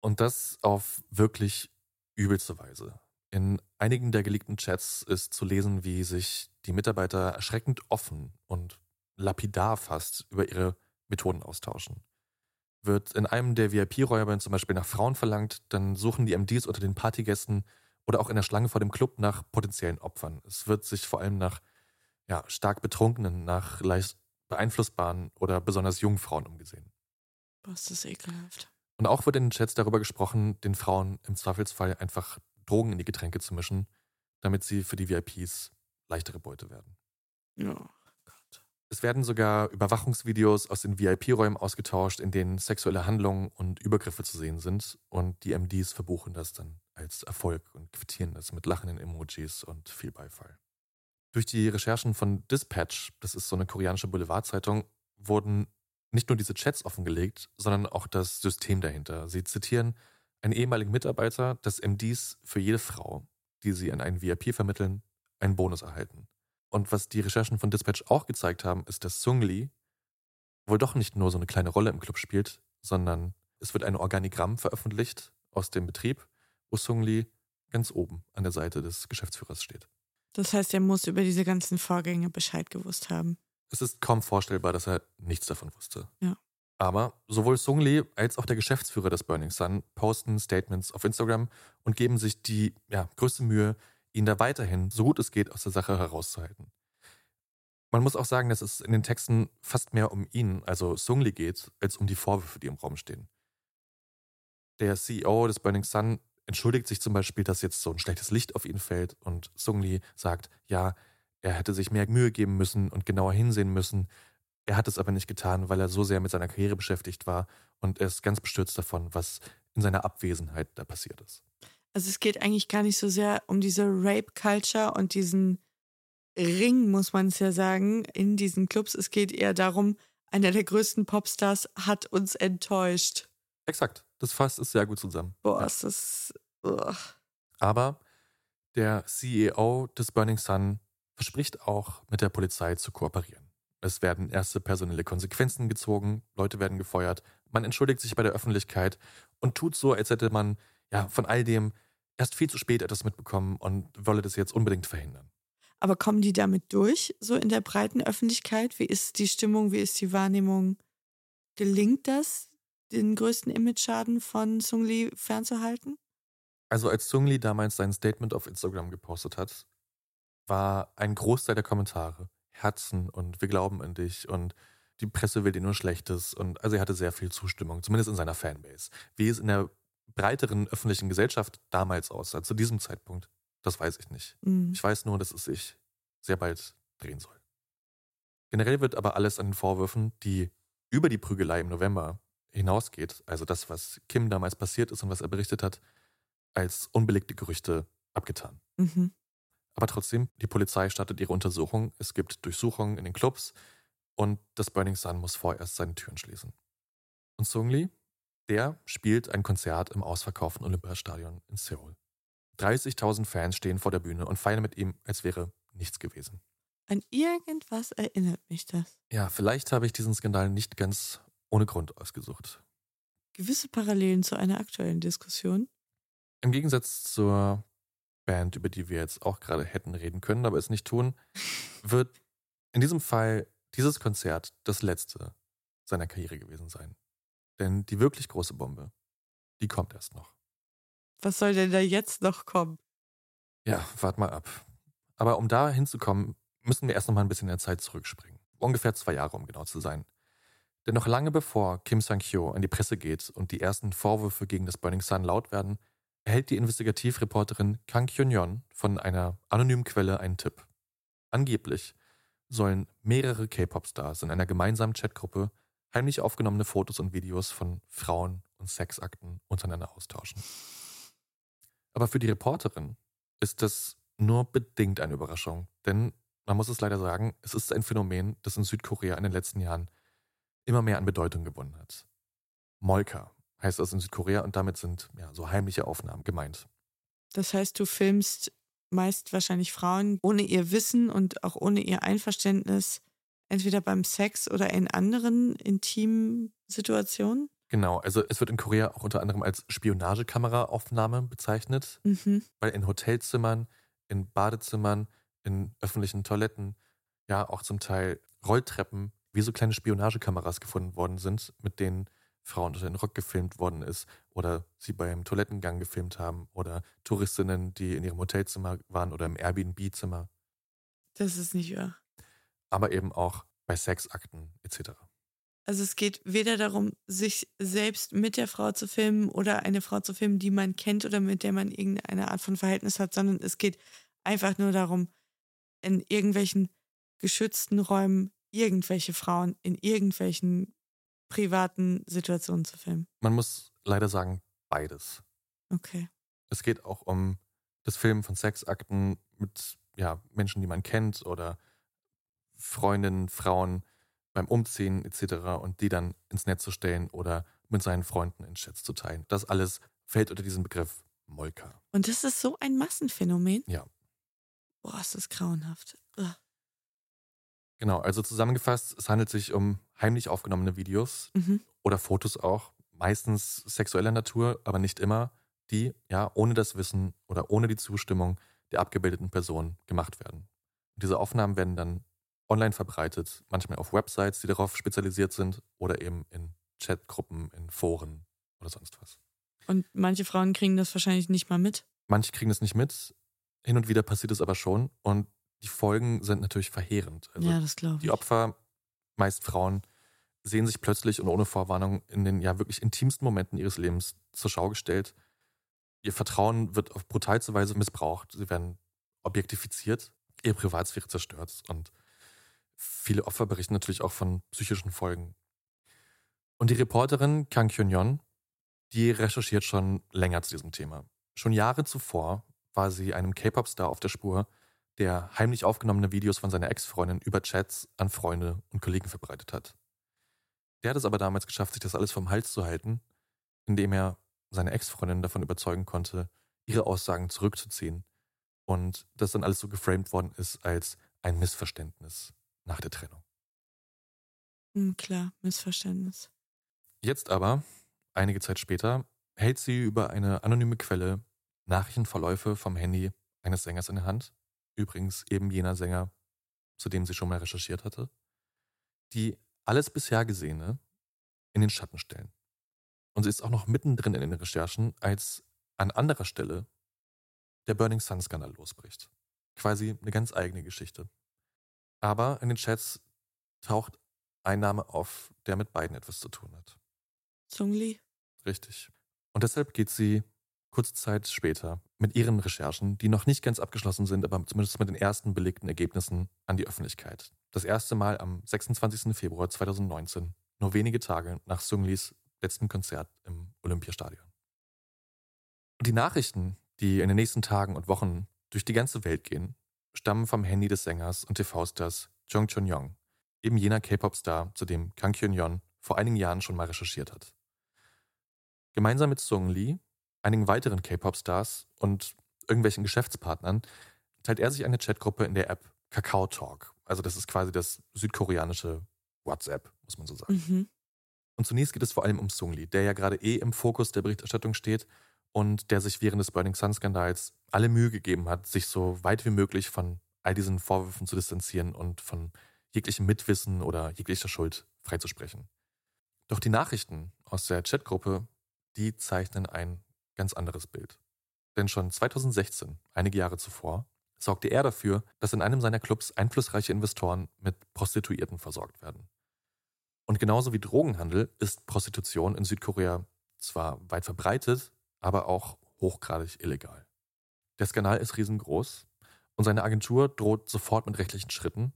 Speaker 1: Und das auf wirklich übelste Weise. In einigen der geleakten Chats ist zu lesen, wie sich die Mitarbeiter erschreckend offen und lapidar fast über ihre Methoden austauschen. Wird in einem der VIP-Räume zum Beispiel nach Frauen verlangt, dann suchen die MDs unter den Partygästen oder auch in der Schlange vor dem Club nach potenziellen Opfern. Es wird sich vor allem nach ja, stark betrunkenen, nach leicht beeinflussbaren oder besonders jungen Frauen umgesehen.
Speaker 3: Was ist das ekelhaft.
Speaker 1: Und auch wird in den Chats darüber gesprochen, den Frauen im Zweifelsfall einfach Drogen in die Getränke zu mischen, damit sie für die VIPs leichtere Beute werden.
Speaker 3: Ja.
Speaker 1: Es werden sogar Überwachungsvideos aus den VIP-Räumen ausgetauscht, in denen sexuelle Handlungen und Übergriffe zu sehen sind. Und die MDs verbuchen das dann als Erfolg und quittieren das mit lachenden Emojis und viel Beifall. Durch die Recherchen von Dispatch, das ist so eine koreanische Boulevardzeitung, wurden nicht nur diese Chats offengelegt, sondern auch das System dahinter. Sie zitieren einen ehemaligen Mitarbeiter des MDs für jede Frau, die sie an einen VIP vermitteln, einen Bonus erhalten. Und was die Recherchen von Dispatch auch gezeigt haben, ist, dass Sung Lee wohl doch nicht nur so eine kleine Rolle im Club spielt, sondern es wird ein Organigramm veröffentlicht aus dem Betrieb, wo Sung Lee ganz oben an der Seite des Geschäftsführers steht.
Speaker 3: Das heißt, er muss über diese ganzen Vorgänge Bescheid gewusst haben.
Speaker 1: Es ist kaum vorstellbar, dass er nichts davon wusste.
Speaker 3: Ja.
Speaker 1: Aber sowohl Sung Lee als auch der Geschäftsführer des Burning Sun posten Statements auf Instagram und geben sich die ja, größte Mühe, ihn da weiterhin, so gut es geht, aus der Sache herauszuhalten. Man muss auch sagen, dass es in den Texten fast mehr um ihn, also Sung Lee, geht, als um die Vorwürfe, die im Raum stehen. Der CEO des Burning Sun entschuldigt sich zum Beispiel, dass jetzt so ein schlechtes Licht auf ihn fällt und Sung Lee sagt, ja, er hätte sich mehr Mühe geben müssen und genauer hinsehen müssen. Er hat es aber nicht getan, weil er so sehr mit seiner Karriere beschäftigt war und er ist ganz bestürzt davon, was in seiner Abwesenheit da passiert ist.
Speaker 3: Also es geht eigentlich gar nicht so sehr um diese Rape-Culture und diesen Ring, muss man es ja sagen, in diesen Clubs. Es geht eher darum, einer der größten Popstars hat uns enttäuscht.
Speaker 1: Exakt. Das fasst es sehr gut zusammen.
Speaker 3: Boah, ja. ist das. Ugh.
Speaker 1: Aber der CEO des Burning Sun verspricht auch, mit der Polizei zu kooperieren. Es werden erste personelle Konsequenzen gezogen, Leute werden gefeuert, man entschuldigt sich bei der Öffentlichkeit und tut so, als hätte man ja von all dem erst viel zu spät etwas mitbekommen und wolle das jetzt unbedingt verhindern.
Speaker 3: Aber kommen die damit durch, so in der breiten Öffentlichkeit? Wie ist die Stimmung, wie ist die Wahrnehmung? Gelingt das, den größten Image-Schaden von Sung Lee fernzuhalten?
Speaker 1: Also als Sung Lee damals sein Statement auf Instagram gepostet hat, war ein Großteil der Kommentare Herzen und wir glauben an dich und die Presse will dir nur Schlechtes und also er hatte sehr viel Zustimmung, zumindest in seiner Fanbase. Wie es in der breiteren öffentlichen Gesellschaft damals aussah, zu diesem Zeitpunkt, das weiß ich nicht. Mhm. Ich weiß nur, dass es sich sehr bald drehen soll. Generell wird aber alles an den Vorwürfen, die über die Prügelei im November hinausgeht, also das, was Kim damals passiert ist und was er berichtet hat, als unbelegte Gerüchte abgetan. Mhm. Aber trotzdem, die Polizei startet ihre Untersuchung. Es gibt Durchsuchungen in den Clubs und das Burning Sun muss vorerst seine Türen schließen. Und Sung Lee, der spielt ein Konzert im ausverkauften Olympiastadion in Seoul. 30.000 Fans stehen vor der Bühne und feiern mit ihm, als wäre nichts gewesen.
Speaker 3: An irgendwas erinnert mich das.
Speaker 1: Ja, vielleicht habe ich diesen Skandal nicht ganz ohne Grund ausgesucht.
Speaker 3: Gewisse Parallelen zu einer aktuellen Diskussion.
Speaker 1: Im Gegensatz zur Band, über die wir jetzt auch gerade hätten reden können, aber es nicht tun, wird in diesem Fall dieses Konzert das letzte seiner Karriere gewesen sein. Denn die wirklich große Bombe, die kommt erst noch.
Speaker 3: Was soll denn da jetzt noch kommen?
Speaker 1: Ja, wart mal ab. Aber um da hinzukommen, müssen wir erst noch mal ein bisschen in der Zeit zurückspringen. Ungefähr zwei Jahre, um genau zu sein. Denn noch lange bevor Kim Sang-kyo an die Presse geht und die ersten Vorwürfe gegen das Burning Sun laut werden, erhält die Investigativreporterin Kang Kyun-yeon von einer anonymen Quelle einen Tipp. Angeblich sollen mehrere K-Pop-Stars in einer gemeinsamen Chatgruppe heimlich aufgenommene Fotos und Videos von Frauen und Sexakten untereinander austauschen. Aber für die Reporterin ist das nur bedingt eine Überraschung, denn man muss es leider sagen, es ist ein Phänomen, das in Südkorea in den letzten Jahren immer mehr an Bedeutung gewonnen hat. Molka heißt das in Südkorea und damit sind ja so heimliche Aufnahmen gemeint.
Speaker 3: Das heißt, du filmst meist wahrscheinlich Frauen ohne ihr Wissen und auch ohne ihr Einverständnis, entweder beim Sex oder in anderen intimen Situationen?
Speaker 1: Genau, also es wird in Korea auch unter anderem als Spionagekameraaufnahme bezeichnet, mhm. weil in Hotelzimmern, in Badezimmern, in öffentlichen Toiletten, ja auch zum Teil Rolltreppen wie so kleine Spionagekameras gefunden worden sind, mit denen Frauen unter den Rock gefilmt worden ist oder sie beim Toilettengang gefilmt haben oder Touristinnen, die in ihrem Hotelzimmer waren oder im Airbnb-Zimmer.
Speaker 3: Das ist nicht wahr.
Speaker 1: Aber eben auch bei Sexakten etc.
Speaker 3: Also es geht weder darum, sich selbst mit der Frau zu filmen oder eine Frau zu filmen, die man kennt oder mit der man irgendeine Art von Verhältnis hat, sondern es geht einfach nur darum, in irgendwelchen geschützten Räumen irgendwelche Frauen in irgendwelchen privaten Situationen zu filmen?
Speaker 1: Man muss leider sagen, beides.
Speaker 3: Okay.
Speaker 1: Es geht auch um das Filmen von Sexakten mit ja, Menschen, die man kennt oder Freundinnen, Frauen, beim Umziehen etc. und die dann ins Netz zu stellen oder mit seinen Freunden in Chats zu teilen. Das alles fällt unter diesen Begriff Molka.
Speaker 3: Und das ist so ein Massenphänomen?
Speaker 1: Ja.
Speaker 3: Boah, ist das grauenhaft. Ugh.
Speaker 1: Genau, also zusammengefasst, es handelt sich um heimlich aufgenommene Videos
Speaker 3: Mhm.
Speaker 1: oder Fotos auch, meistens sexueller Natur, aber nicht immer, die ja ohne das Wissen oder ohne die Zustimmung der abgebildeten Person gemacht werden. Und diese Aufnahmen werden dann online verbreitet, manchmal auf Websites, die darauf spezialisiert sind oder eben in Chatgruppen, in Foren oder sonst was.
Speaker 3: Und manche Frauen kriegen das wahrscheinlich nicht mal mit.
Speaker 1: Manche kriegen es nicht mit, hin und wieder passiert es aber schon und die Folgen sind natürlich verheerend. Also
Speaker 3: ja, das glaube
Speaker 1: die
Speaker 3: ich.
Speaker 1: Opfer, meist Frauen, sehen sich plötzlich und ohne Vorwarnung in den ja wirklich intimsten Momenten ihres Lebens zur Schau gestellt. Ihr Vertrauen wird auf brutalste Weise missbraucht. Sie werden objektifiziert, ihre Privatsphäre zerstört und viele Opfer berichten natürlich auch von psychischen Folgen. Und die Reporterin Kang Kyun-yeon, die recherchiert schon länger zu diesem Thema. Schon Jahre zuvor war sie einem K-Pop-Star auf der Spur, der heimlich aufgenommene Videos von seiner Ex-Freundin über Chats an Freunde und Kollegen verbreitet hat. Der hat es aber damals geschafft, sich das alles vom Hals zu halten, indem er seine Ex-Freundin davon überzeugen konnte, ihre Aussagen zurückzuziehen und das dann alles so geframed worden ist als ein Missverständnis nach der Trennung.
Speaker 3: Hm, klar, Missverständnis.
Speaker 1: Jetzt aber, einige Zeit später, hält sie über eine anonyme Quelle Nachrichtenverläufe vom Handy eines Sängers in der Hand, übrigens eben jener Sänger, zu dem sie schon mal recherchiert hatte, die alles bisher Gesehene in den Schatten stellen. Und sie ist auch noch mittendrin in den Recherchen, als an anderer Stelle der Burning Sun-Skandal losbricht. Quasi eine ganz eigene Geschichte. Aber in den Chats taucht ein Name auf, der mit beiden etwas zu tun hat.
Speaker 3: Zungli?
Speaker 1: Richtig. Und deshalb geht sie kurze Zeit später mit ihren Recherchen, die noch nicht ganz abgeschlossen sind, aber zumindest mit den ersten belegten Ergebnissen an die Öffentlichkeit. Das erste Mal am 26. Februar 2019, nur wenige Tage nach Sunglis letzten Konzert im Olympiastadion. Und die Nachrichten, die in den nächsten Tagen und Wochen durch die ganze Welt gehen, stammen vom Handy des Sängers und TV-Stars Jung Chun Yong, eben jener K-Pop-Star, zu dem Kang Kyun Yeon vor einigen Jahren schon mal recherchiert hat. Gemeinsam mit Sung Lee, einigen weiteren K-Pop-Stars und irgendwelchen Geschäftspartnern teilt er sich eine Chatgruppe in der App Kakao Talk. Also das ist quasi das südkoreanische WhatsApp, muss man so sagen.
Speaker 3: Mhm.
Speaker 1: Und zunächst geht es vor allem um Sung Lee, der ja gerade eh im Fokus der Berichterstattung steht und der sich während des Burning Sun-Skandals alle Mühe gegeben hat, sich so weit wie möglich von all diesen Vorwürfen zu distanzieren und von jeglichem Mitwissen oder jeglicher Schuld freizusprechen. Doch die Nachrichten aus der Chatgruppe, die zeichnen ein ganz anderes Bild. Denn schon 2016, einige Jahre zuvor, sorgte er dafür, dass in einem seiner Clubs einflussreiche Investoren mit Prostituierten versorgt werden. Und genauso wie Drogenhandel ist Prostitution in Südkorea zwar weit verbreitet, aber auch hochgradig illegal. Der Skandal ist riesengroß und seine Agentur droht sofort mit rechtlichen Schritten,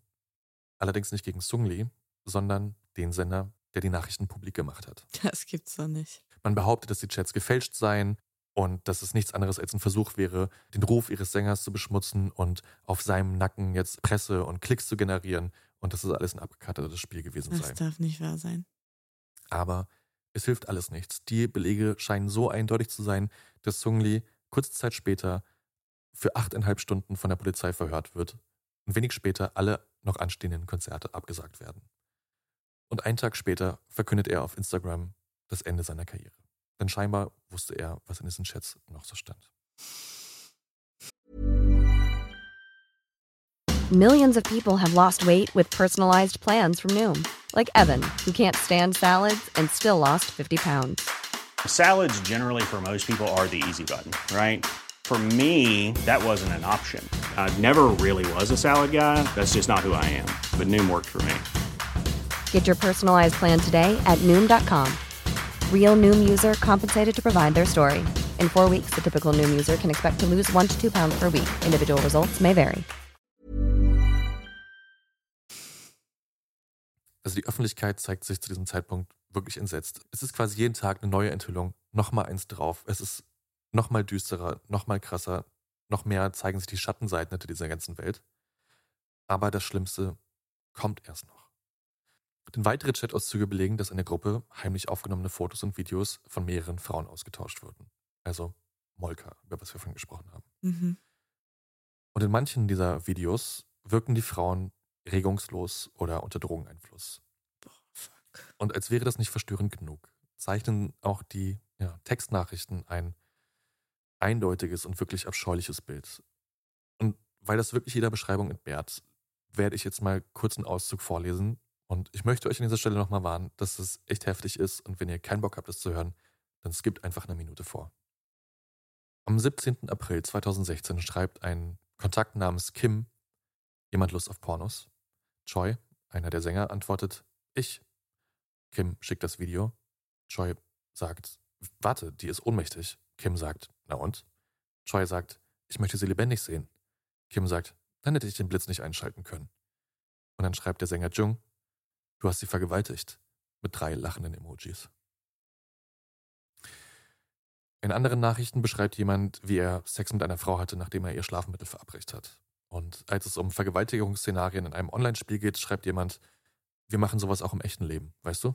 Speaker 1: allerdings nicht gegen Sung Lee, sondern den Sender, der die Nachrichten publik gemacht hat.
Speaker 3: Das gibt's doch nicht.
Speaker 1: Man behauptet, dass die Chats gefälscht seien und dass es nichts anderes als ein Versuch wäre, den Ruf ihres Sängers zu beschmutzen und auf seinem Nacken jetzt Presse und Klicks zu generieren und dass es alles ein abgekartetes Spiel gewesen
Speaker 3: Das
Speaker 1: sei.
Speaker 3: darf nicht wahr sein.
Speaker 1: Aber es hilft alles nichts. Die Belege scheinen so eindeutig zu sein, dass Sung Lee kurze Zeit später für achteinhalb Stunden von der Polizei verhört wird und wenig später alle noch anstehenden Konzerte abgesagt werden. Und einen Tag später verkündet er auf Instagram das Ende seiner Karriere. Denn scheinbar wusste er, was in diesen Chats noch so stand.
Speaker 4: Millions of people have lost weight with personalized plans from Noom, like Evan, who can't stand salads and still lost 50 pounds.
Speaker 5: Salads, generally, for most people, are the easy button, right? For me, that wasn't an option. I never really was a salad guy. That's just not who I am. But Noom worked for me.
Speaker 4: Get your personalized plan today at Noom.com. Real Noom user compensated to provide their story. In four weeks, the typical Noom user can expect to lose one to two pounds per week. Individual results may vary.
Speaker 1: Also die Öffentlichkeit zeigt sich zu diesem Zeitpunkt wirklich entsetzt. Es ist quasi jeden Tag eine neue Enthüllung, nochmal eins drauf. Es ist nochmal düsterer, nochmal krasser, noch mehr zeigen sich die Schattenseiten hinter dieser ganzen Welt. Aber das Schlimmste kommt erst noch. Denn weitere Chatauszüge belegen, dass in der Gruppe heimlich aufgenommene Fotos und Videos von mehreren Frauen ausgetauscht wurden. Also Molka, über was wir vorhin gesprochen haben.
Speaker 3: Mhm.
Speaker 1: Und in manchen dieser Videos wirken die Frauen regungslos oder unter Drogeneinfluss. Und als wäre das nicht verstörend genug, zeichnen auch die ja, Textnachrichten ein eindeutiges und wirklich abscheuliches Bild. Und weil das wirklich jeder Beschreibung entbehrt, werde ich jetzt mal kurz einen Auszug vorlesen. Und ich möchte euch an dieser Stelle nochmal warnen, dass es echt heftig ist. Und wenn ihr keinen Bock habt, das zu hören, dann skippt einfach eine Minute vor. Am 17. April 2016 schreibt ein Kontakt namens Kim jemand Lust auf Pornos. Choi, einer der Sänger, antwortet, ich. Kim schickt das Video. Choi sagt, warte, die ist ohnmächtig. Kim sagt, na und? Choi sagt, ich möchte sie lebendig sehen. Kim sagt, dann hätte ich den Blitz nicht einschalten können. Und dann schreibt der Sänger Jung, du hast sie vergewaltigt. Mit drei lachenden Emojis. In anderen Nachrichten beschreibt jemand, wie er Sex mit einer Frau hatte, nachdem er ihr Schlafmittel verabreicht hat. Und als es um Vergewaltigungsszenarien in einem Online-Spiel geht, schreibt jemand, wir machen sowas auch im echten Leben, weißt du?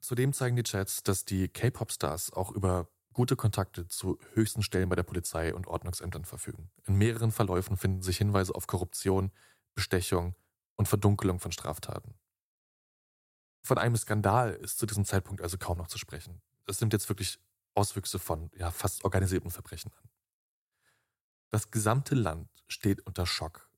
Speaker 1: Zudem zeigen die Chats, dass die K-Pop-Stars auch über gute Kontakte zu höchsten Stellen bei der Polizei und Ordnungsämtern verfügen. In mehreren Verläufen finden sich Hinweise auf Korruption, Bestechung und Verdunkelung von Straftaten. Von einem Skandal ist zu diesem Zeitpunkt also kaum noch zu sprechen. Es nimmt jetzt wirklich Auswüchse von ja, fast organisierten Verbrechen an. Das gesamte Land steht unter Schock.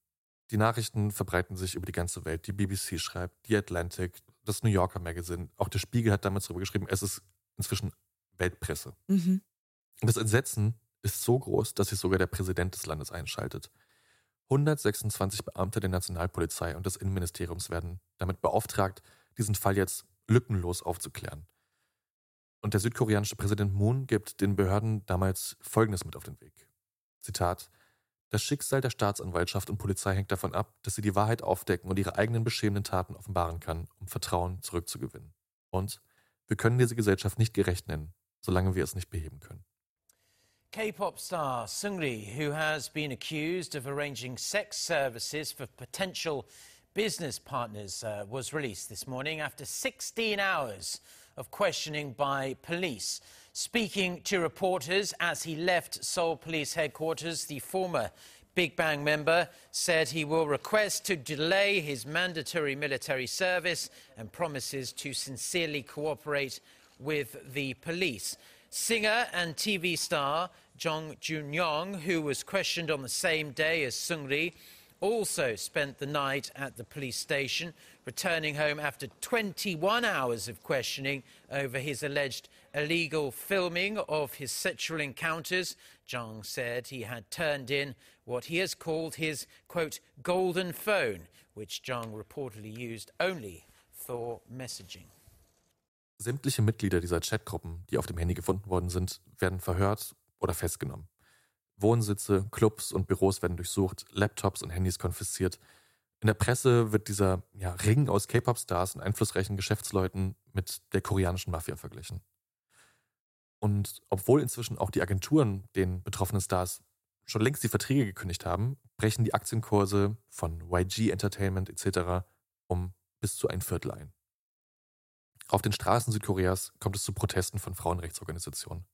Speaker 1: Die Nachrichten verbreiten sich über die ganze Welt. Die BBC schreibt, die Atlantic, das New Yorker Magazine, auch der Spiegel hat damals darüber geschrieben, es ist inzwischen Weltpresse.
Speaker 3: Mhm.
Speaker 1: Und das Entsetzen ist so groß, dass sich sogar der Präsident des Landes einschaltet. 126 Beamte der Nationalpolizei und des Innenministeriums werden damit beauftragt, diesen Fall jetzt lückenlos aufzuklären. Und der südkoreanische Präsident Moon gibt den Behörden damals Folgendes mit auf den Weg. Zitat Das Schicksal der Staatsanwaltschaft und Polizei hängt davon ab, dass sie die Wahrheit aufdecken und ihre eigenen beschämenden Taten offenbaren kann, um Vertrauen zurückzugewinnen. Und wir können diese Gesellschaft nicht gerecht nennen, solange wir es nicht beheben können.
Speaker 6: K-pop star Seungri, who has been accused of arranging sex services for potential business partners uh, was released this morning after 16 hours of questioning by police. Speaking to reporters as he left Seoul Police headquarters, the former Big Bang member said he will request to delay his mandatory military service and promises to sincerely cooperate with the police. Singer and TV star Jong Jun Yong, who was questioned on the same day as Seungri, also spent the night at the police station, returning home after 21 hours of questioning over his alleged illegal filming of his sexual encounters. Zhang said he had turned in what he has called his, quote, golden phone, which Zhang reportedly used only for messaging.
Speaker 1: Sämtliche Mitglieder dieser Chatgruppen, die auf dem Handy gefunden worden sind, werden verhört oder festgenommen. Wohnsitze, Clubs und Büros werden durchsucht, Laptops und Handys konfisziert. In der Presse wird dieser ja, Ring aus K-Pop-Stars und einflussreichen Geschäftsleuten mit der koreanischen Mafia verglichen. Und obwohl inzwischen auch die Agenturen den betroffenen Stars schon längst die Verträge gekündigt haben, brechen die Aktienkurse von YG Entertainment etc. um bis zu ein Viertel ein. Auf den Straßen Südkoreas kommt es zu Protesten von Frauenrechtsorganisationen.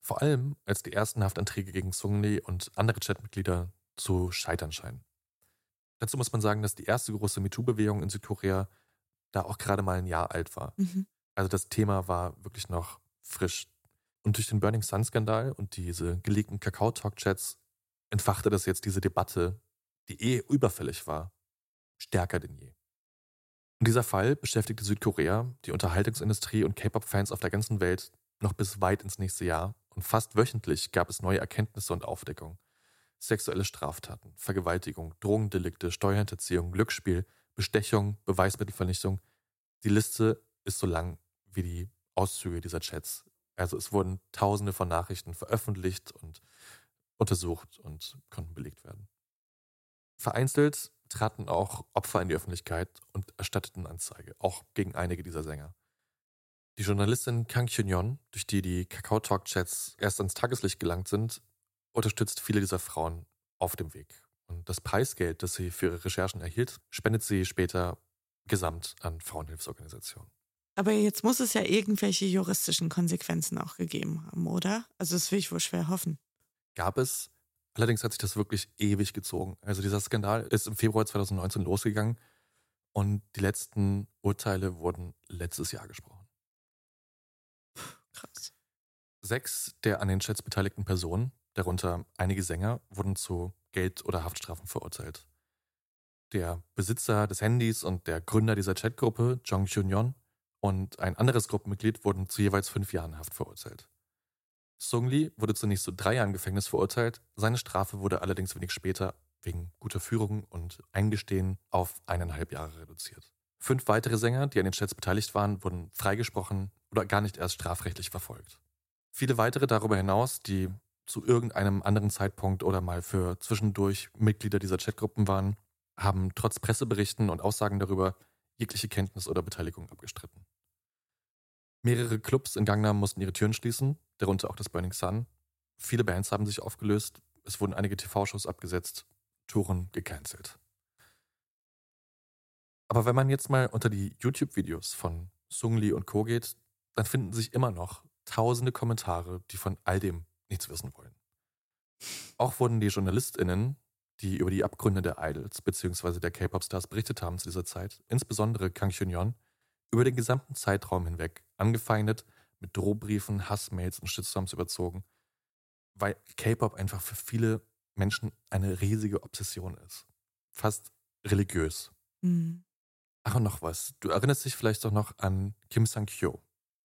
Speaker 1: Vor allem, als die ersten Haftanträge gegen Sungni und andere Chatmitglieder zu scheitern scheinen. Dazu muss man sagen, dass die erste große MeToo-Bewegung in Südkorea da auch gerade mal ein Jahr alt war.
Speaker 3: Mhm.
Speaker 1: Also das Thema war wirklich noch frisch. Und durch den Burning Sun-Skandal und diese geleakten Kakao-Talk-Chats entfachte das jetzt diese Debatte, die eh überfällig war, stärker denn je. Und dieser Fall beschäftigte Südkorea, die Unterhaltungsindustrie und K-Pop-Fans auf der ganzen Welt noch bis weit ins nächste Jahr und fast wöchentlich gab es neue Erkenntnisse und Aufdeckungen. Sexuelle Straftaten, Vergewaltigung, Drogendelikte, Steuerhinterziehung, Glücksspiel, Bestechung, Beweismittelvernichtung. Die Liste ist so lang wie die Auszüge dieser Chats. Also es wurden tausende von Nachrichten veröffentlicht und untersucht und konnten belegt werden. Vereinzelt traten auch Opfer in die Öffentlichkeit und erstatteten Anzeige, auch gegen einige dieser Sänger. Die Journalistin Kang Kyun-yeon, durch die die Kakao Talk Chats erst ans Tageslicht gelangt sind, unterstützt viele dieser Frauen auf dem Weg Und das Preisgeld, das sie für ihre Recherchen erhielt, spendet sie später gesamt an Frauenhilfsorganisationen.
Speaker 3: Aber jetzt muss es ja irgendwelche juristischen Konsequenzen auch gegeben haben, oder? Also das will ich wohl schwer hoffen.
Speaker 1: Gab es. Allerdings hat sich das wirklich ewig gezogen. Also dieser Skandal ist im Februar 2019 losgegangen und die letzten Urteile wurden letztes Jahr gesprochen.
Speaker 3: Krass.
Speaker 1: Sechs der an den Chats beteiligten Personen, darunter einige Sänger, wurden zu Geld- oder Haftstrafen verurteilt. Der Besitzer des Handys und der Gründer dieser Chatgruppe, Jong Chun-yon, und ein anderes Gruppenmitglied wurden zu jeweils fünf Jahren Haft verurteilt. Sung Lee wurde zunächst zu drei Jahren Gefängnis verurteilt, seine Strafe wurde allerdings wenig später wegen guter Führung und Eingestehen auf eineinhalb Jahre reduziert. Fünf weitere Sänger, die an den Chats beteiligt waren, wurden freigesprochen oder gar nicht erst strafrechtlich verfolgt. Viele weitere darüber hinaus, die zu irgendeinem anderen Zeitpunkt oder mal für zwischendurch Mitglieder dieser Chatgruppen waren, haben trotz Presseberichten und Aussagen darüber jegliche Kenntnis oder Beteiligung abgestritten. Mehrere Clubs in Gangnam mussten ihre Türen schließen, darunter auch das Burning Sun. Viele Bands haben sich aufgelöst, es wurden einige TV-Shows abgesetzt, Touren gecancelt. Aber wenn man jetzt mal unter die YouTube-Videos von Sung Lee und Co. geht, dann finden sich immer noch tausende Kommentare, die von all dem nichts wissen wollen. Auch wurden die JournalistInnen, die über die Abgründe der Idols bzw. der K-Pop-Stars berichtet haben zu dieser Zeit, insbesondere Kang Hyun-yeon, über den gesamten Zeitraum hinweg angefeindet, mit Drohbriefen, Hassmails und Shitstorms überzogen, weil K-Pop einfach für viele Menschen eine riesige Obsession ist. Fast religiös.
Speaker 3: Mhm.
Speaker 1: Ach, und noch was. Du erinnerst dich vielleicht doch noch an Kim Sang-kyo,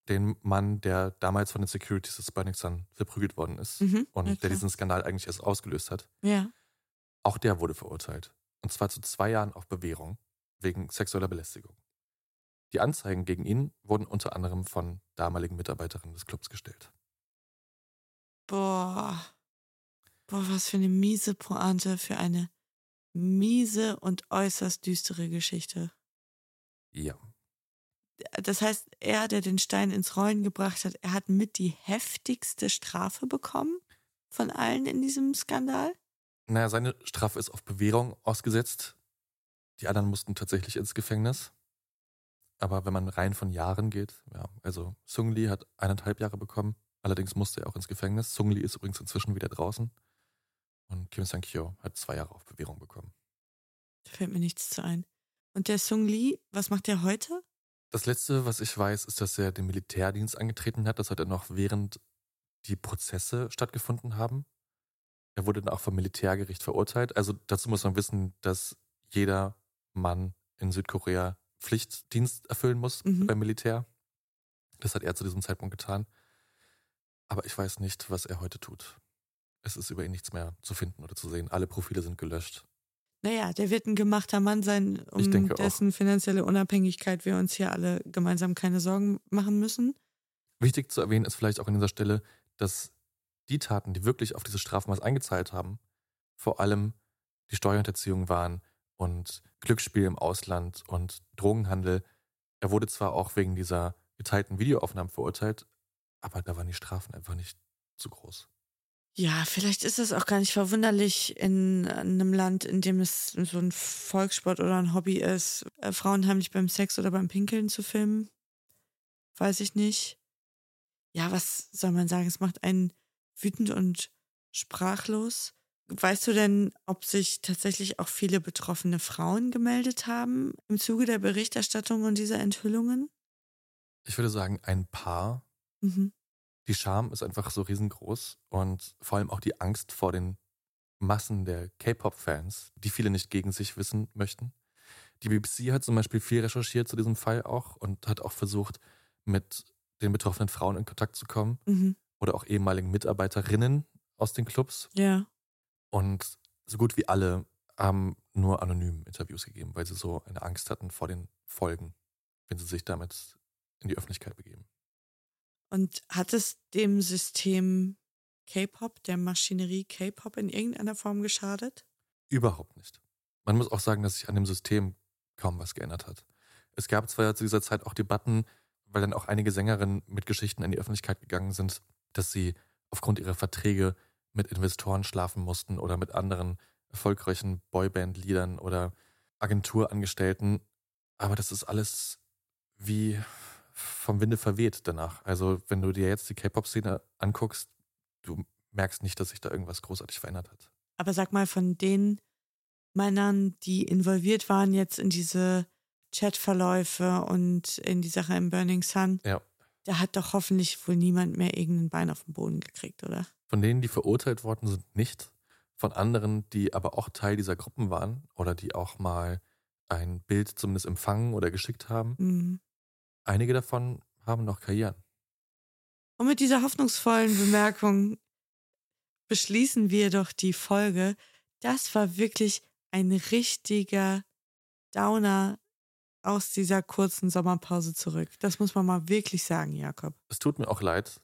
Speaker 1: den Mann, der damals von den Securities des Burning Sun verprügelt worden ist
Speaker 3: Mhm,
Speaker 1: und
Speaker 3: ja,
Speaker 1: der diesen Skandal eigentlich erst ausgelöst hat.
Speaker 3: Ja.
Speaker 1: Auch der wurde verurteilt. Und zwar zu zwei Jahren auf Bewährung wegen sexueller Belästigung. Die Anzeigen gegen ihn wurden unter anderem von damaligen Mitarbeiterinnen des Clubs gestellt.
Speaker 3: Boah. Boah, was für eine miese Pointe für eine miese und äußerst düstere Geschichte.
Speaker 1: Ja.
Speaker 3: Das heißt, er, der den Stein ins Rollen gebracht hat, er hat mit die heftigste Strafe bekommen von allen in diesem Skandal?
Speaker 1: Naja, seine Strafe ist auf Bewährung ausgesetzt. Die anderen mussten tatsächlich ins Gefängnis. Aber wenn man rein von Jahren geht, ja, also Sung Lee hat eineinhalb Jahre bekommen. Allerdings musste er auch ins Gefängnis. Sung Lee ist übrigens inzwischen wieder draußen. Und Kim Sang-kyo hat zwei Jahre auf Bewährung bekommen.
Speaker 3: Da fällt mir nichts zu ein. Und der Sung Lee, was macht der heute?
Speaker 1: Das letzte, was ich weiß, ist, dass er den Militärdienst angetreten hat. Das hat er noch während die Prozesse stattgefunden haben. Er wurde dann auch vom Militärgericht verurteilt. Also dazu muss man wissen, dass jeder Mann in Südkorea Pflichtdienst erfüllen muss
Speaker 3: Mhm.
Speaker 1: beim Militär. Das hat er zu diesem Zeitpunkt getan. Aber ich weiß nicht, was er heute tut. Es ist über ihn nichts mehr zu finden oder zu sehen. Alle Profile sind gelöscht.
Speaker 3: Naja, der wird ein gemachter Mann sein, um
Speaker 1: denke auch.
Speaker 3: dessen finanzielle Unabhängigkeit wir uns hier alle gemeinsam keine Sorgen machen müssen.
Speaker 1: Wichtig zu erwähnen ist vielleicht auch an dieser Stelle, dass die Taten, die wirklich auf dieses Strafmaß eingezahlt haben, vor allem die Steuerhinterziehung waren und Glücksspiel im Ausland und Drogenhandel. Er wurde zwar auch wegen dieser geteilten Videoaufnahmen verurteilt, aber da waren die Strafen einfach nicht zu groß.
Speaker 3: Ja, vielleicht ist es auch gar nicht verwunderlich in einem Land, in dem es so ein Volkssport oder ein Hobby ist, äh, Frauen heimlich beim Sex oder beim Pinkeln zu filmen. Weiß ich nicht. Ja, was soll man sagen? Es macht einen wütend und sprachlos. Weißt du denn, ob sich tatsächlich auch viele betroffene Frauen gemeldet haben im Zuge der Berichterstattung und dieser Enthüllungen?
Speaker 1: Ich würde sagen, ein paar.
Speaker 3: Mhm.
Speaker 1: Die Scham ist einfach so riesengroß und vor allem auch die Angst vor den Massen der K-Pop-Fans, die viele nicht gegen sich wissen möchten. Die BBC hat zum Beispiel viel recherchiert zu diesem Fall auch und hat auch versucht, mit den betroffenen Frauen in Kontakt zu kommen
Speaker 3: Mhm.
Speaker 1: oder auch ehemaligen Mitarbeiterinnen aus den Clubs.
Speaker 3: Ja.
Speaker 1: Und so gut wie alle haben nur anonym Interviews gegeben, weil sie so eine Angst hatten vor den Folgen, wenn sie sich damit in die Öffentlichkeit begeben.
Speaker 3: Und hat es dem System K-Pop, der Maschinerie K-Pop in irgendeiner Form geschadet?
Speaker 1: Überhaupt nicht. Man muss auch sagen, dass sich an dem System kaum was geändert hat. Es gab zwar zu dieser Zeit auch Debatten, weil dann auch einige Sängerinnen mit Geschichten in die Öffentlichkeit gegangen sind, dass sie aufgrund ihrer Verträge mit Investoren schlafen mussten oder mit anderen erfolgreichen Boyband-Liedern oder Agenturangestellten. Aber das ist alles wie vom Winde verweht danach. Also, wenn du dir jetzt die K-Pop-Szene anguckst, du merkst nicht, dass sich da irgendwas großartig verändert hat.
Speaker 3: Aber sag mal, von den Männern, die involviert waren jetzt in diese Chatverläufe und in die Sache im Burning Sun,
Speaker 1: ja.
Speaker 3: Da hat doch hoffentlich wohl niemand mehr irgendein Bein auf den Boden gekriegt, oder?
Speaker 1: Von denen, die verurteilt worden sind, nicht. Von anderen, die aber auch Teil dieser Gruppen waren oder die auch mal ein Bild zumindest empfangen oder geschickt haben.
Speaker 3: Mhm.
Speaker 1: Einige davon haben noch Karrieren.
Speaker 3: Und mit dieser hoffnungsvollen Bemerkung beschließen wir doch die Folge. Das war wirklich ein richtiger Downer aus dieser kurzen Sommerpause zurück. Das muss man mal wirklich sagen, Jakob.
Speaker 1: Es tut mir auch leid.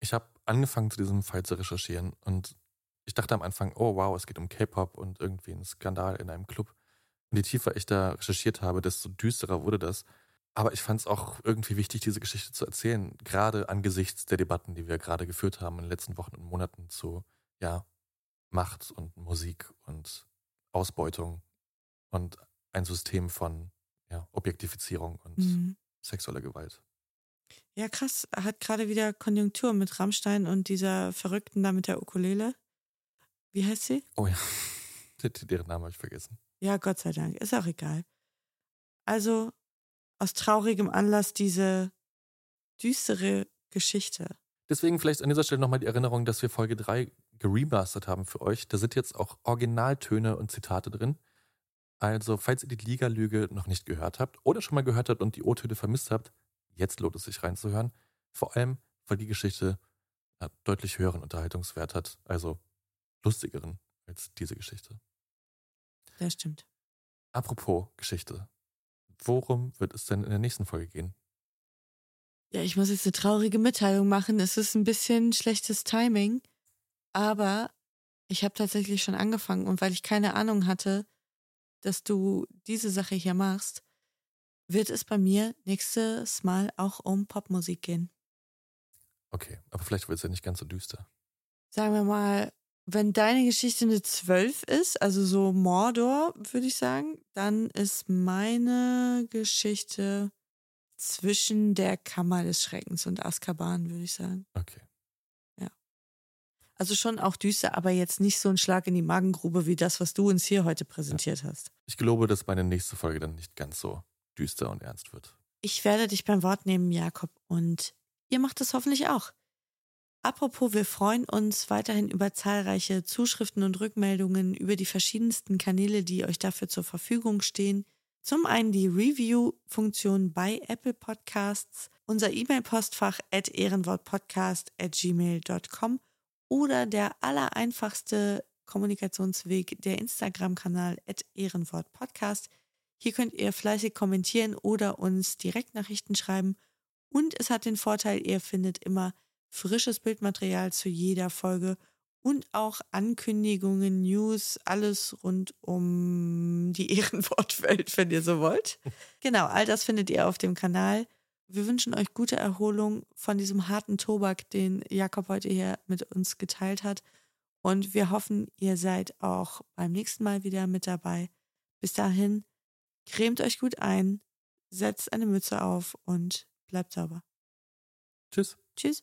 Speaker 1: Ich habe angefangen zu diesem Fall zu recherchieren und ich dachte am Anfang, oh wow, es geht um K-Pop und irgendwie einen Skandal in einem Club. Und je tiefer ich da recherchiert habe, desto düsterer wurde das. Aber ich fand es auch irgendwie wichtig, diese Geschichte zu erzählen, gerade angesichts der Debatten, die wir gerade geführt haben in den letzten Wochen und Monaten zu ja, Macht und Musik und Ausbeutung und ein System von ja, Objektifizierung und
Speaker 3: Mhm.
Speaker 1: sexueller Gewalt.
Speaker 3: Ja, krass. Hat gerade wieder Konjunktur mit Rammstein und dieser Verrückten da mit der Ukulele. Wie heißt sie?
Speaker 1: Oh ja, deren Namen habe ich vergessen.
Speaker 3: Ja, Gott sei Dank. Ist auch egal. Also aus traurigem Anlass diese düstere Geschichte.
Speaker 1: Deswegen vielleicht an dieser Stelle nochmal die Erinnerung, dass wir Folge 3 geremastert haben für euch. Da sind jetzt auch Originaltöne und Zitate drin. Also, falls ihr die Liga-Lüge noch nicht gehört habt oder schon mal gehört habt und die O-Töne vermisst habt, jetzt lohnt es sich reinzuhören. Vor allem, weil die Geschichte ja, deutlich höheren Unterhaltungswert hat, also lustigeren als diese Geschichte.
Speaker 3: Das stimmt.
Speaker 1: Apropos Geschichte. Worum wird es denn in der nächsten Folge gehen?
Speaker 3: Ja, ich muss jetzt eine traurige Mitteilung machen. Es ist ein bisschen schlechtes Timing, aber ich habe tatsächlich schon angefangen und weil ich keine Ahnung hatte, dass du diese Sache hier machst, wird es bei mir nächstes Mal auch um Popmusik gehen.
Speaker 1: Okay, aber vielleicht wird es ja nicht ganz so düster.
Speaker 3: Sagen wir mal, wenn deine Geschichte eine 12 ist, also so Mordor, würde ich sagen, dann ist meine Geschichte zwischen der Kammer des Schreckens und Azkaban, würde ich sagen.
Speaker 1: Okay.
Speaker 3: Also schon auch düster, aber jetzt nicht so ein Schlag in die Magengrube wie das, was du uns hier heute präsentiert
Speaker 1: ja.
Speaker 3: hast.
Speaker 1: Ich glaube, dass meine nächste Folge dann nicht ganz so düster und ernst wird.
Speaker 3: Ich werde dich beim Wort nehmen, Jakob, und ihr macht es hoffentlich auch. Apropos, wir freuen uns weiterhin über zahlreiche Zuschriften und Rückmeldungen über die verschiedensten Kanäle, die euch dafür zur Verfügung stehen. Zum einen die Review-Funktion bei Apple Podcasts, unser E-Mail-Postfach at ehrenwortpodcast at gmail.com oder der allereinfachste Kommunikationsweg der Instagram-Kanal at ehrenwortpodcast. Hier könnt ihr fleißig kommentieren oder uns Direktnachrichten schreiben. Und es hat den Vorteil, ihr findet immer frisches Bildmaterial zu jeder Folge und auch Ankündigungen, News, alles rund um die Ehrenwortwelt, wenn ihr so wollt. Genau, all das findet ihr auf dem Kanal. Wir wünschen euch gute Erholung von diesem harten Tobak, den Jakob heute hier mit uns geteilt hat. Und wir hoffen, ihr seid auch beim nächsten Mal wieder mit dabei. Bis dahin, cremt euch gut ein, setzt eine Mütze auf und bleibt sauber.
Speaker 1: Tschüss.
Speaker 3: Tschüss.